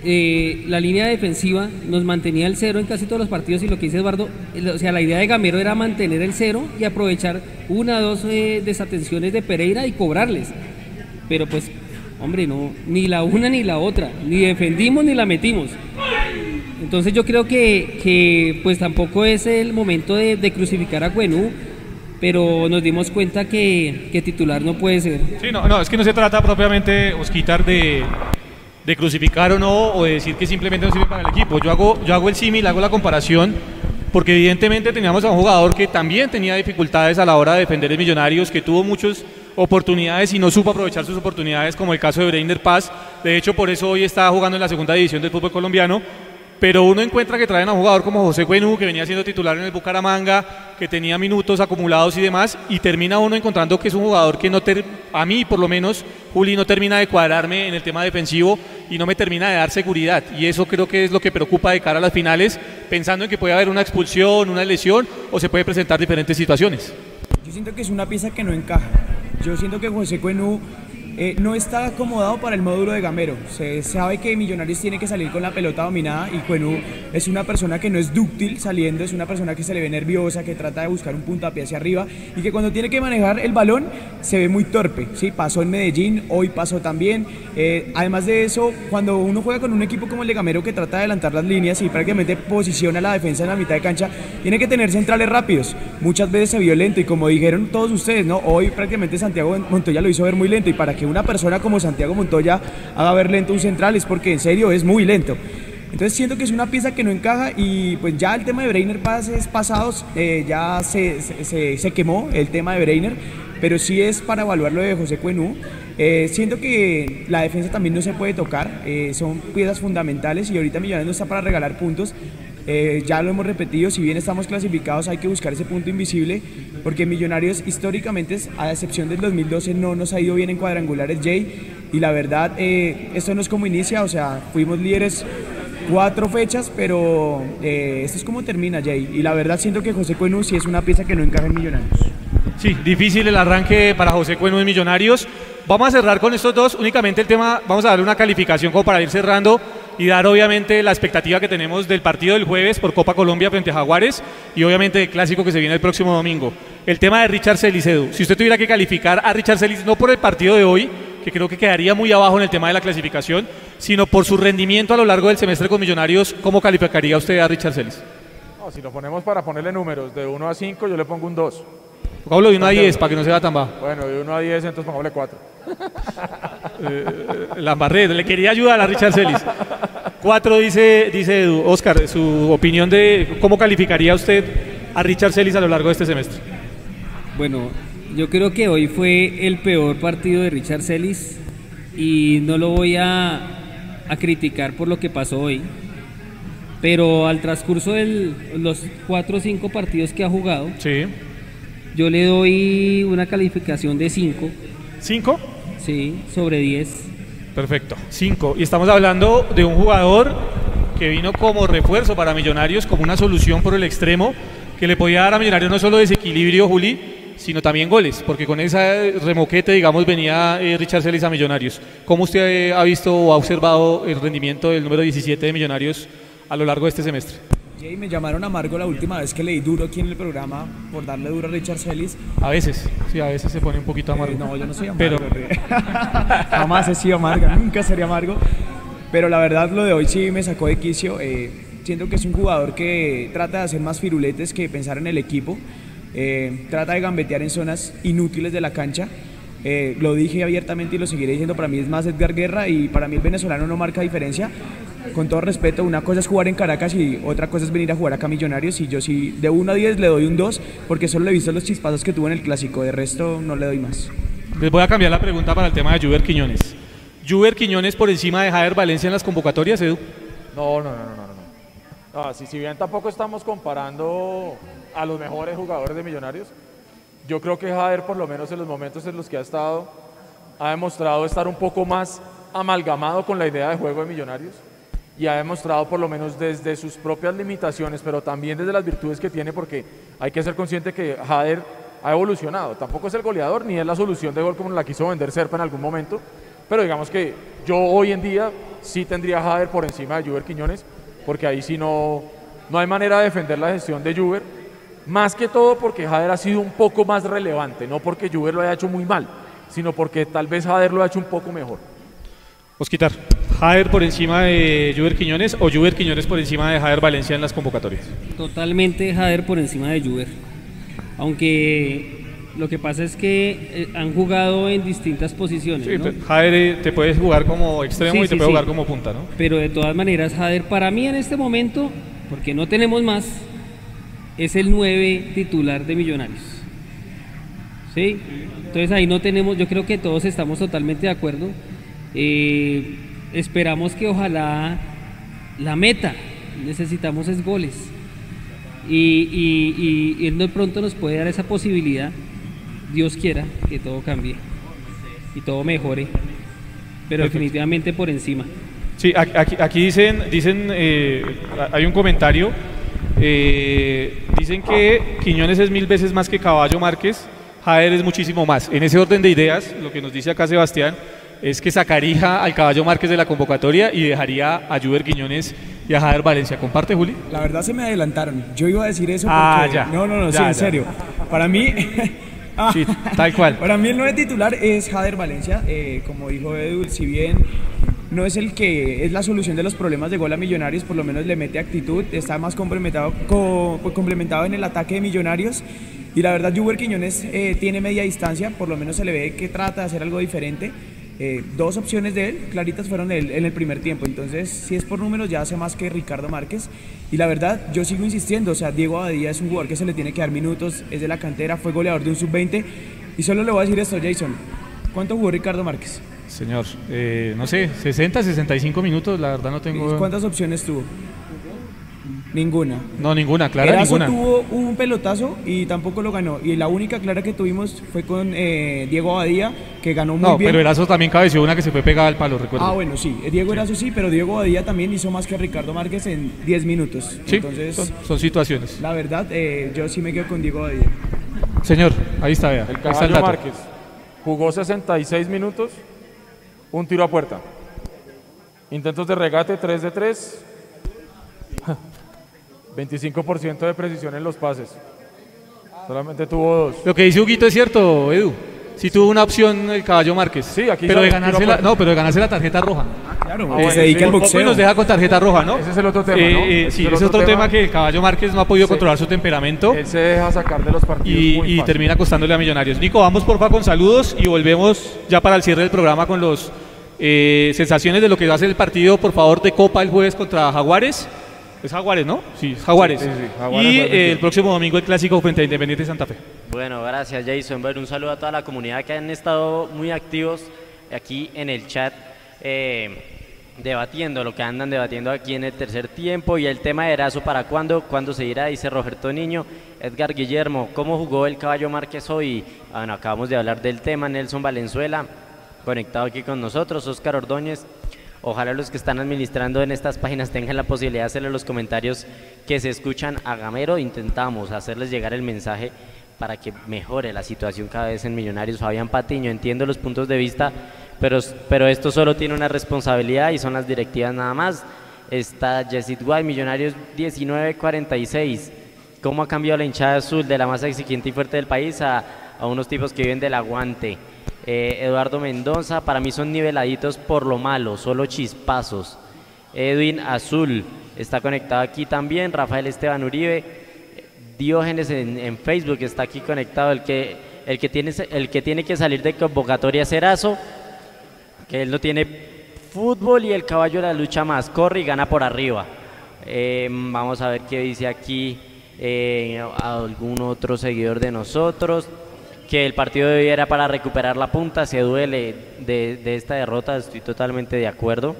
eh, la línea defensiva nos mantenía el cero en casi todos los partidos y lo que dice Eduardo, o sea, la idea de Gamero era mantener el cero y aprovechar una o dos eh, desatenciones de Pereira y cobrarles. Pero pues, hombre, no, ni la una ni la otra, ni defendimos ni la metimos. Entonces yo creo que, que, pues tampoco es el momento de, crucificar a Cuenú, pero nos dimos cuenta que, que titular no puede ser. Sí, no, no, es que no se trata propiamente, Osquitar, de, de crucificar o no, o de decir que simplemente no sirve para el equipo. Yo hago, yo hago el símil, hago la comparación, porque evidentemente teníamos a un jugador que también tenía dificultades a la hora de defender el Millonarios, que tuvo muchas oportunidades y no supo aprovechar sus oportunidades, como el caso de Breiner Paz. De hecho, por eso hoy está jugando en la segunda división del fútbol colombiano. Pero uno encuentra que traen a un jugador como José Cuenú, que venía siendo titular en el Bucaramanga, que tenía minutos acumulados y demás, y termina uno encontrando que es un jugador que no, ter- a mí por lo menos, Juli, no termina de cuadrarme en el tema defensivo y no me termina de dar seguridad. Y eso creo que es lo que preocupa de cara a las finales, pensando en que puede haber una expulsión, una lesión, o se puede presentar diferentes situaciones. Yo siento que es una pieza que no encaja. Yo siento que José Cuenú eh, no está acomodado para el módulo de Gamero. Se sabe que Millonarios tiene que salir con la pelota dominada y Cuenú es una persona que no es dúctil saliendo, es una persona que se le ve nerviosa, que trata de buscar un puntapié hacia arriba y que cuando tiene que manejar el balón se ve muy torpe. ¿sí? Pasó en Medellín, hoy pasó también. Eh, además de eso, cuando uno juega con un equipo como el de Gamero que trata de adelantar las líneas y prácticamente posiciona la defensa en la mitad de cancha, tiene que tener centrales rápidos. Muchas veces se vio lento y como dijeron todos ustedes, ¿no? hoy prácticamente Santiago Montoya lo hizo ver muy lento y para que una persona como Santiago Montoya haga ver lento un central es porque en serio es muy lento. Entonces siento que es una pieza que no encaja y pues ya el tema de Breiner pases pasados eh, ya se, se- se- quemó el tema de Breiner, pero sí es para evaluar lo de José Cuenú. Eh, siento que la defensa también no se puede tocar, eh, son piezas fundamentales y ahorita Millonarios no está para regalar puntos. Eh, ya lo hemos repetido, si bien estamos clasificados hay que buscar ese punto invisible porque Millonarios históricamente, a excepción del 2012, no nos ha ido bien en cuadrangulares, Jay. Y la verdad, eh, esto no es como inicia, o sea, fuimos líderes cuatro fechas, pero eh, esto es como termina, Jay. Y la verdad siento que José Cuenú sí es una pieza que no encaja en Millonarios. Sí, difícil el arranque para José Cueno en Millonarios. Vamos a cerrar con estos dos. Únicamente el tema, vamos a darle una calificación como para ir cerrando y dar obviamente la expectativa que tenemos del partido del jueves por Copa Colombia frente a Jaguares y obviamente el clásico que se viene el próximo domingo. El tema de Richard Celis, Edu. Si usted tuviera que calificar a Richard Celis, no por el partido de hoy, que creo que quedaría muy abajo en el tema de la clasificación, sino por su rendimiento a lo largo del semestre con Millonarios, ¿cómo calificaría usted a Richard Celis? Si lo ponemos para ponerle números de 1 a 5, yo le pongo un 2. Hablo de 1 a 10 para que no se vea tan bajo. Bueno, de 1 a 10, entonces pongámosle 4. Eh, la embarré, le quería ayudar a Richard Celis. Cuatro dice, dice Edu. Oscar, su opinión de cómo calificaría usted a Richard Celis a lo largo de este semestre. Bueno, yo creo que hoy fue el peor partido de Richard Celis y no lo voy a, a criticar por lo que pasó hoy. Pero al transcurso de los cuatro o cinco partidos que ha jugado, sí. Yo le doy una calificación de 5. ¿Cinco? Sí, sobre 10. Perfecto, cinco. Y estamos hablando de un jugador que vino como refuerzo para Millonarios, como una solución por el extremo, que le podía dar a Millonarios no solo desequilibrio, Juli, sino también goles, porque con esa remoquete, digamos, venía eh, Richard Celis a Millonarios. ¿Cómo usted ha visto o ha observado el rendimiento del número 17 de Millonarios a lo largo de este semestre? Jay, me llamaron amargo la última vez que leí duro aquí en el programa por darle duro a Richard Celis. A veces, sí, a veces se pone un poquito amargo. Eh, no, yo no soy Pero, amargo. Jamás he sido amargo, nunca sería amargo. pero la verdad lo de hoy sí me sacó de quicio. Eh, siento que es un jugador que trata de hacer más firuletes que pensar en el equipo. Eh, trata de gambetear en zonas inútiles de la cancha. Eh, lo dije abiertamente y lo seguiré diciendo, para mí es más Edgar Guerra y para mí el venezolano no marca diferencia. Con todo respeto, una cosa es jugar en Caracas y otra cosa es venir a jugar acá a Millonarios y yo sí, de 1 a 10 le doy un 2 porque solo le he visto los chispazos que tuvo en el clásico, de resto no le doy más. Les voy a cambiar la pregunta para el tema de Juber Quiñones. ¿Juber Quiñones por encima de Jader Valencia en las convocatorias, Edu? No, no, no, no, no. no. no si, si bien tampoco estamos comparando a los mejores jugadores de Millonarios, yo creo que Jader, por lo menos en los momentos en los que ha estado, ha demostrado estar un poco más amalgamado con la idea de juego de Millonarios y ha demostrado por lo menos desde sus propias limitaciones, pero también desde las virtudes que tiene, porque hay que ser consciente que Jader ha evolucionado. Tampoco es el goleador ni es la solución de gol como la quiso vender Serpa en algún momento, pero digamos que yo hoy en día sí tendría a Jader por encima de Juber Quiñones, porque ahí sí no, no hay manera de defender la gestión de Juber, más que todo porque Jader ha sido un poco más relevante, no porque Juber lo haya hecho muy mal, sino porque tal vez Jader lo ha hecho un poco mejor. Osquitar, ¿Jader por encima de Juber Quiñones o Juber Quiñones por encima de Jader Valencia en las convocatorias? Totalmente Jader por encima de Juber. Aunque lo que pasa es que eh, han jugado en distintas posiciones. Sí, Jader eh, te puedes jugar como extremo y te puede jugar como punta, ¿no? Pero de todas maneras, Jader, para mí en este momento, porque no tenemos más, es el 9 titular de Millonarios. ¿Sí? Entonces ahí no tenemos, yo creo que todos estamos totalmente de acuerdo. Eh, esperamos que ojalá la meta, necesitamos es goles. Y, y, y él de pronto nos puede dar esa posibilidad Dios quiera que todo cambie y todo mejore, pero definitivamente por encima. Sí, aquí, dicen, dicen eh, hay un comentario, eh, dicen que Quiñones es mil veces más que Caballo Márquez, Jader es muchísimo más. En ese orden de ideas, lo que nos dice acá Sebastián, es que sacaría al Caballo Márquez de la convocatoria y dejaría a Juber Quiñones y a Jader Valencia. ¿Comparte, Juli? La verdad se me adelantaron. Yo iba a decir eso ah, porque... Ah, ya. No, no, no, sí, en serio. Para mí... Ah. Sí, tal cual. Para mí el nueve titular es Jader Valencia. Eh, como dijo Edu, si bien no es el que es la solución de los problemas de gol a Millonarios, por lo menos le mete actitud, está más complementado, pues, complementado en el ataque de Millonarios. Y la verdad, Juber Quiñones eh, tiene media distancia, por lo menos se le ve que trata de hacer algo diferente. Eh, dos opciones de él, claritas fueron en el primer tiempo. Entonces, si es por números, ya hace más que Ricardo Márquez. Y la verdad, yo sigo insistiendo. O sea, Diego Abadía es un jugador que se le tiene que dar minutos, es de la cantera, fue goleador de un sub-20. Y solo le voy a decir esto, Jason. ¿Cuánto jugó Ricardo Márquez? Señor, eh, no sé, 60, 65 minutos, la verdad no tengo. ¿Cuántas opciones tuvo? Ninguna. No, ninguna, clara, Erazo ninguna. tuvo un pelotazo y tampoco lo ganó. Y la única clara que tuvimos fue con eh, Diego Abadía, que ganó muy no, bien. pero Erazo también cabeció una que se fue pegada al palo, recuerdo. Ah, bueno, sí. Diego Erazo sí, pero Diego Abadía también hizo más que Ricardo Márquez en 10 minutos. Sí, Entonces, son, situaciones. La verdad, eh, yo sí me quedo con Diego Abadía. Señor, ahí está, vea. El caballo Márquez jugó 66 minutos, un tiro a puerta. Intentos de regate, 3 de 3. 25% de precisión en los pases. Solamente tuvo dos. Lo que dice Huguito es cierto, Edu. Si tuvo una opción el caballo Márquez. Sí, aquí pero de ganarse la, No, pero de ganarse la tarjeta roja. Claro, ah, se dedica al boxeo. nos deja con tarjeta roja, ¿no? Ese es el otro tema, ¿no? Eh, sí, ese es otro tema, que el caballo Márquez no ha podido controlar su temperamento. Él se deja sacar de los partidos. Y, y termina costándole a Millonarios. Nico, vamos porfa con saludos y volvemos ya para el cierre del programa con los eh, sensaciones de lo que va a ser el partido, por favor, de Copa el jueves contra Jaguares. Es Jaguares, ¿no? Sí, Jaguares. y el próximo domingo el clásico frente a Independiente Santa Fe. Bueno, gracias Jason. Bueno, un saludo a toda la comunidad que han estado muy activos aquí en el chat. Eh, debatiendo lo que andan debatiendo aquí en el tercer tiempo y el tema de Erazo para cuándo, cuándo se irá, dice Roberto Niño, Edgar Guillermo, ¿cómo jugó el caballo Márquez hoy? Bueno, acabamos de hablar del tema, Nelson Valenzuela, conectado aquí con nosotros, Oscar Ordóñez, Ojalá los que están administrando en estas páginas tengan la posibilidad de hacerle los comentarios que se escuchan a Gamero. Intentamos hacerles llegar el mensaje para que mejore la situación cada vez en Millonarios. Fabián Patiño, entiendo los puntos de vista, pero, pero esto solo tiene una responsabilidad y son las directivas nada más. Está Jessit White, Millonarios 1946. ¿Cómo ha cambiado la hinchada azul de la más exigente y fuerte del país a, a unos tipos que viven del aguante? Eh, Eduardo Mendoza, para mí son niveladitos por lo malo, solo chispazos. Edwin Azul está conectado aquí también. Rafael Esteban Uribe. Diógenes en, en Facebook está aquí conectado. El que, el, que tiene, el que tiene que salir de convocatoria es Erazo, que él no tiene fútbol y el caballo de la lucha más. Corre y gana por arriba. Eh, vamos a ver qué dice aquí eh, algún otro seguidor de nosotros. Que el partido de hoy era para recuperar la punta. Se duele de, de esta derrota, estoy totalmente de acuerdo.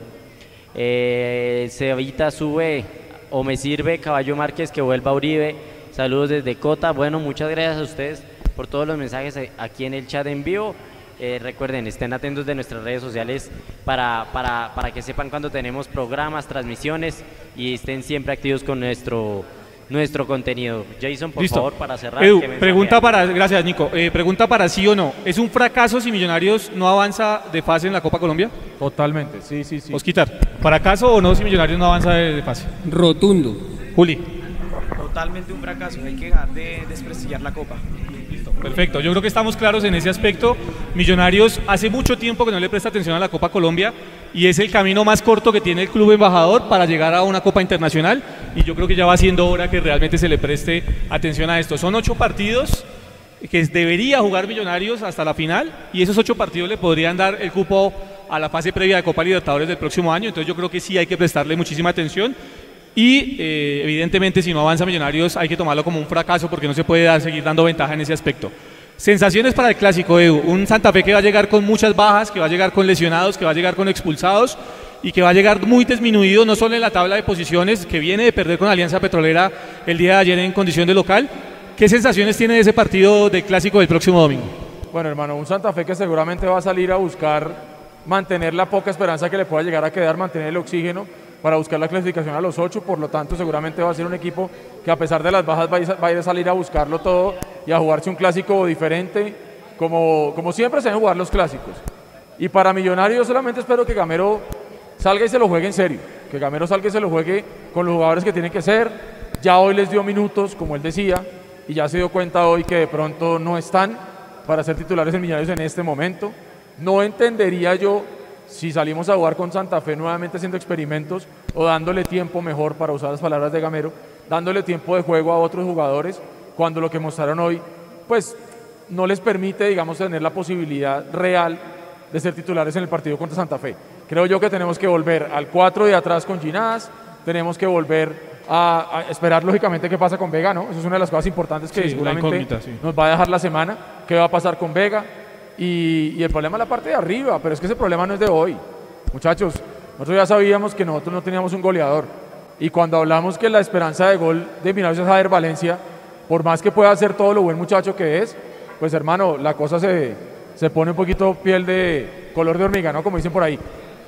Eh, Cevita sube o me sirve Caballo Márquez que vuelva Uribe. Saludos desde Cota. Bueno, muchas gracias a ustedes por todos los mensajes aquí en el chat en vivo. Eh, recuerden, estén atentos de nuestras redes sociales para, para, para que sepan cuando tenemos programas, transmisiones y estén siempre activos con nuestro nuestro contenido. Jason, por Listo. favor, para cerrar. Edu, ¿qué mensaje pregunta hay? para, gracias Nico, Eh, pregunta para sí o no. ¿Es un fracaso si Millonarios no avanza de fase en la Copa Colombia? Totalmente, sí, sí, sí. Osquitar, ¿fracaso o no si Millonarios no avanza de, de fase? Rotundo. Juli. Totalmente un fracaso, hay que dejar de desprestigiar la copa. Perfecto, yo creo que estamos claros en ese aspecto. Millonarios hace mucho tiempo que no le presta atención a la Copa Colombia y es el camino más corto que tiene el club embajador para llegar a una Copa Internacional y yo creo que ya va siendo hora que realmente se le preste atención a esto. Son ocho partidos que debería jugar Millonarios hasta la final y esos ocho partidos le podrían dar el cupo a la fase previa de Copa Libertadores del próximo año, entonces yo creo que sí hay que prestarle muchísima atención y eh, evidentemente si no avanza Millonarios hay que tomarlo como un fracaso porque no se puede dar- seguir dando ventaja en ese aspecto. Sensaciones para el clásico, Edu. Un Santa Fe que va a llegar con muchas bajas, que va a llegar con lesionados, que va a llegar con expulsados y que va a llegar muy disminuido, no solo en la tabla de posiciones, que viene de perder con Alianza Petrolera el día de ayer en condición de local. ¿Qué sensaciones tiene de ese partido de clásico del próximo domingo? Bueno, hermano, un Santa Fe que seguramente va a salir a buscar mantener la poca esperanza que le pueda llegar a quedar, mantener el oxígeno para buscar la clasificación a los ocho. Por lo tanto, seguramente va a ser un equipo que a pesar de las bajas va a ir- a ir a salir a buscarlo todo y a jugarse un clásico diferente, como, como siempre se deben jugar los clásicos. Y para Millonarios solamente espero que Gamero salga y se lo juegue en serio, que Gamero salga y se lo juegue con los jugadores que tienen que ser. Ya hoy les dio minutos, como él decía, y ya se dio cuenta hoy que de pronto no están para ser titulares en Millonarios en este momento. No entendería yo si salimos a jugar con Santa Fe nuevamente haciendo experimentos o dándole tiempo mejor, para usar las palabras de Gamero, dándole tiempo de juego a otros jugadores cuando lo que mostraron hoy, pues no les permite, digamos, tener la posibilidad real de ser titulares en el partido contra Santa Fe. Creo yo que tenemos que volver al 4 de atrás con Ginás, tenemos que volver a, a esperar lógicamente qué pasa con Vega, ¿no? Eso es una de las cosas importantes que Sí, seguramente sí. nos va a dejar la semana, qué va a pasar con Vega. Y, el problema es la parte de arriba, pero es que ese problema no es de hoy. Muchachos, nosotros ya sabíamos que nosotros no teníamos un goleador. Y cuando hablamos que la esperanza de gol de Millonarios es Jader Valencia, por más que pueda hacer todo lo buen muchacho que es, pues hermano, la cosa se, se pone un poquito piel de color de hormiga, ¿no? Como dicen por ahí.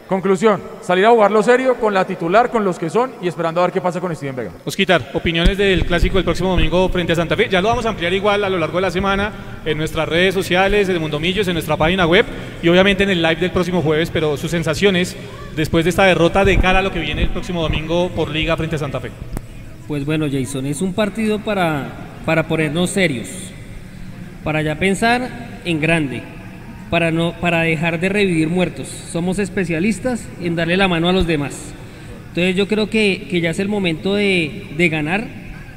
Conclusión, salir a jugarlo serio con la titular, con los que son y esperando a ver qué pasa con Steven Vega. Osquitar, opiniones del clásico del próximo domingo frente a Santa Fe. Ya lo vamos a ampliar igual a lo largo de la semana en nuestras redes sociales, en Mundomillos, en nuestra página web y obviamente en el live del próximo jueves, pero sus sensaciones después de esta derrota de cara a lo que viene el próximo domingo por liga frente a Santa Fe. Pues bueno, Jason, es un partido para, para ponernos serios, para ya pensar en grande, para, no, para dejar de revivir muertos. Somos especialistas en darle la mano a los demás. Entonces yo creo que, que ya es el momento de, de ganar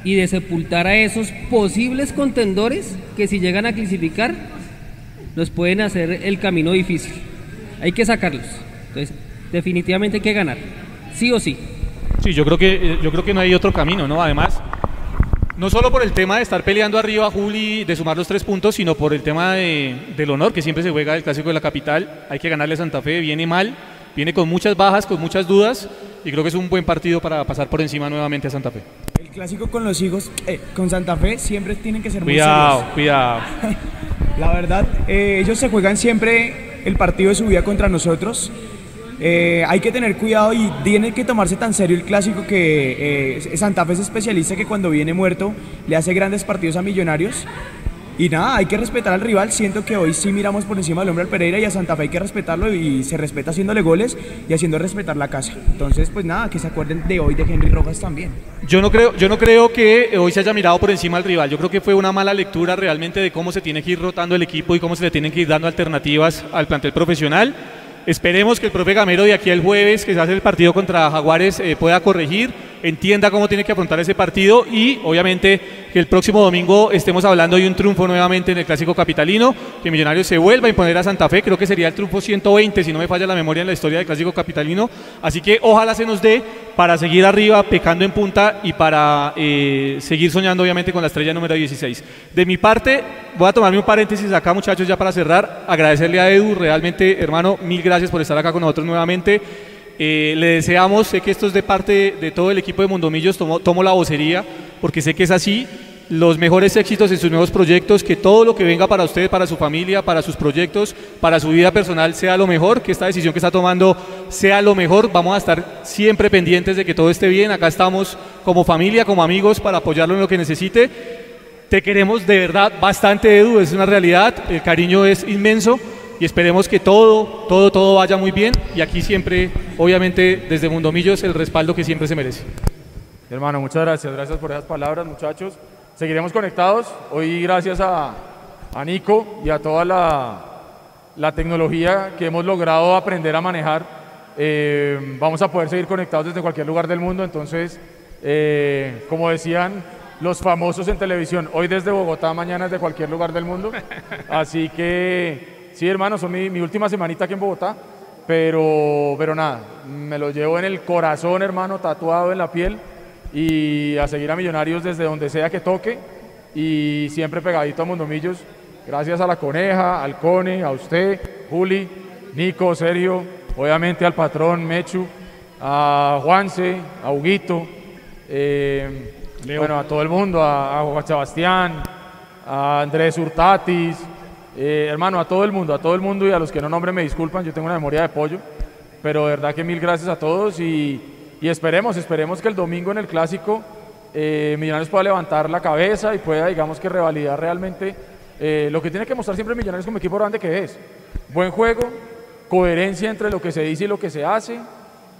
y de sepultar a esos posibles contendores que si llegan a clasificar nos pueden hacer el camino difícil. Hay que sacarlos. Entonces, definitivamente hay que ganar. Sí o sí. Sí, yo creo que eh, yo creo que no hay otro camino, ¿no? Además, no solo por el tema de estar peleando arriba, Juli, de sumar los tres puntos, sino por el tema de- del honor que siempre se juega el clásico de la capital. Hay que ganarle a Santa Fe, viene mal, viene con muchas bajas, con muchas dudas, y creo que es un buen partido para pasar por encima nuevamente a Santa Fe. El clásico con los hijos, eh, con Santa Fe, siempre tienen que ser muy Cuidado, cuidado. La verdad, eh, ellos se juegan siempre el partido de su vida contra nosotros. Eh, hay que tener cuidado y tiene que tomarse tan serio el clásico que eh, Santa Fe es especialista que cuando viene muerto le hace grandes partidos a Millonarios. Y nada, hay que respetar al rival. Siento que hoy sí miramos por encima del hombre al Pereira y a Santa Fe hay que respetarlo y se respeta haciéndole goles y haciendo respetar la casa. Entonces, pues nada, que se acuerden de hoy de Henry Rojas también. Yo no creo, yo no creo que hoy se haya mirado por encima al rival. Yo creo que fue una mala lectura realmente de cómo se tiene que ir rotando el equipo y cómo se le tienen que ir dando alternativas al plantel profesional. Esperemos que el profe Gamero de aquí al jueves, que se hace el partido contra Jaguares, eh, pueda corregir, entienda cómo tiene que afrontar ese partido y obviamente el próximo domingo estemos hablando de un triunfo nuevamente en el Clásico Capitalino, que Millonarios se vuelva a imponer a Santa Fe, creo que sería el triunfo 120, si no me falla la memoria en la historia del Clásico Capitalino, así que ojalá se nos dé para seguir arriba, pecando en punta y para eh, seguir soñando obviamente con la estrella número 16. De mi parte, voy a tomarme un paréntesis acá muchachos ya para cerrar, agradecerle a Edu, realmente hermano, mil gracias por estar acá con nosotros nuevamente. Eh, le deseamos, sé que esto es de parte de todo el equipo de Mondomillos, tomo, tomo la vocería, porque sé que es así, los mejores éxitos en sus nuevos proyectos, que todo lo que venga para usted, para su familia, para sus proyectos, para su vida personal sea lo mejor, que esta decisión que está tomando sea lo mejor. Vamos a estar siempre pendientes de que todo esté bien. Acá estamos como familia, como amigos, para apoyarlo en lo que necesite. Te queremos de verdad bastante, Edu, es una realidad, el cariño es inmenso y esperemos que todo, todo, todo vaya muy bien y aquí siempre, obviamente, desde Mundomillos, el respaldo que siempre se merece. Hermano, muchas gracias, gracias por esas palabras, muchachos. Seguiremos conectados. Hoy, gracias a, a Nico y a toda la, la, tecnología que hemos logrado aprender a manejar, eh, vamos a poder seguir conectados desde cualquier lugar del mundo. Entonces, eh, como decían los famosos en televisión, hoy desde Bogotá, mañana desde cualquier lugar del mundo. Así que, sí, hermano, son mi, mi última semanita aquí en Bogotá. Pero, pero nada, me lo llevo en el corazón, hermano, tatuado en la piel y a seguir a Millonarios desde donde sea que toque y siempre pegadito a Mondomillos. Gracias a la Coneja, al Cone, a usted, Juli, Nico, Sergio, obviamente al patrón Mechu, a Juanse, a Huguito, eh, bueno, a todo el mundo, a, a Juan Sebastián, a Andrés Hurtatis, eh, hermano, a todo el mundo, a todo el mundo y a los que no nombren me disculpan, yo tengo una memoria de pollo, pero de verdad que mil gracias a todos y, y esperemos, esperemos que el domingo en el clásico eh, Millonarios pueda levantar la cabeza y pueda, digamos que revalidar realmente eh, lo que tiene que mostrar siempre Millonarios como equipo grande que es. Buen juego, coherencia entre lo que se dice y lo que se hace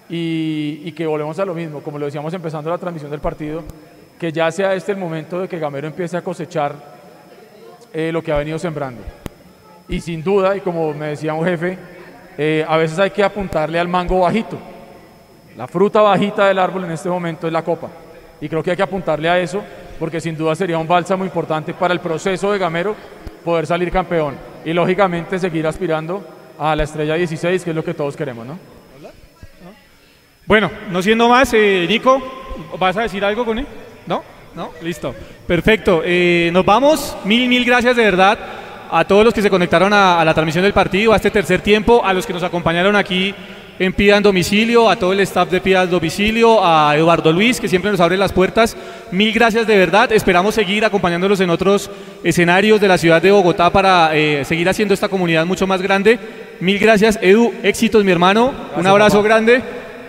y, que volvemos a lo mismo, como lo decíamos empezando la transmisión del partido, que ya sea este el momento de que Gamero empiece a cosechar eh, lo que ha venido sembrando. Y sin duda, y como me decía un jefe, eh, a veces hay que apuntarle al mango bajito. La fruta bajita del árbol en este momento es la copa. Y creo que hay que apuntarle a eso, porque sin duda sería un bálsamo importante para el proceso de Gamero poder salir campeón. Y lógicamente seguir aspirando a la estrella 16, que es lo que todos queremos, ¿no? Bueno, no siendo más, eh, Nico, ¿vas a decir algo con él? ¿No? ¿No? Listo. Perfecto. Eh, nos vamos. Mil, mil gracias de verdad a todos los que se conectaron a, a, la transmisión del partido, a este tercer tiempo, a los que nos acompañaron aquí en Pidan Domicilio, a todo el staff de Pidan Domicilio, a Eduardo Luis, que siempre nos abre las puertas. Mil gracias de verdad. Esperamos seguir acompañándolos en otros escenarios de la ciudad de Bogotá para eh, seguir haciendo esta comunidad mucho más grande. Mil gracias, Edu. Éxitos, mi hermano. Gracias, Un abrazo papá. grande.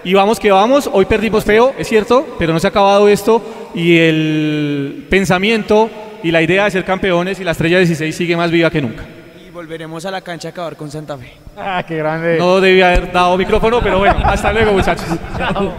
Y vamos que vamos. Hoy perdimos feo, es cierto, pero no se ha acabado esto. Y el pensamiento y la idea de ser campeones y la estrella 16 sigue más viva que nunca. Volveremos a la cancha a acabar con Santa Fe. Ah, qué grande. No debía haber dado micrófono, pero bueno, hasta luego muchachos. Chao.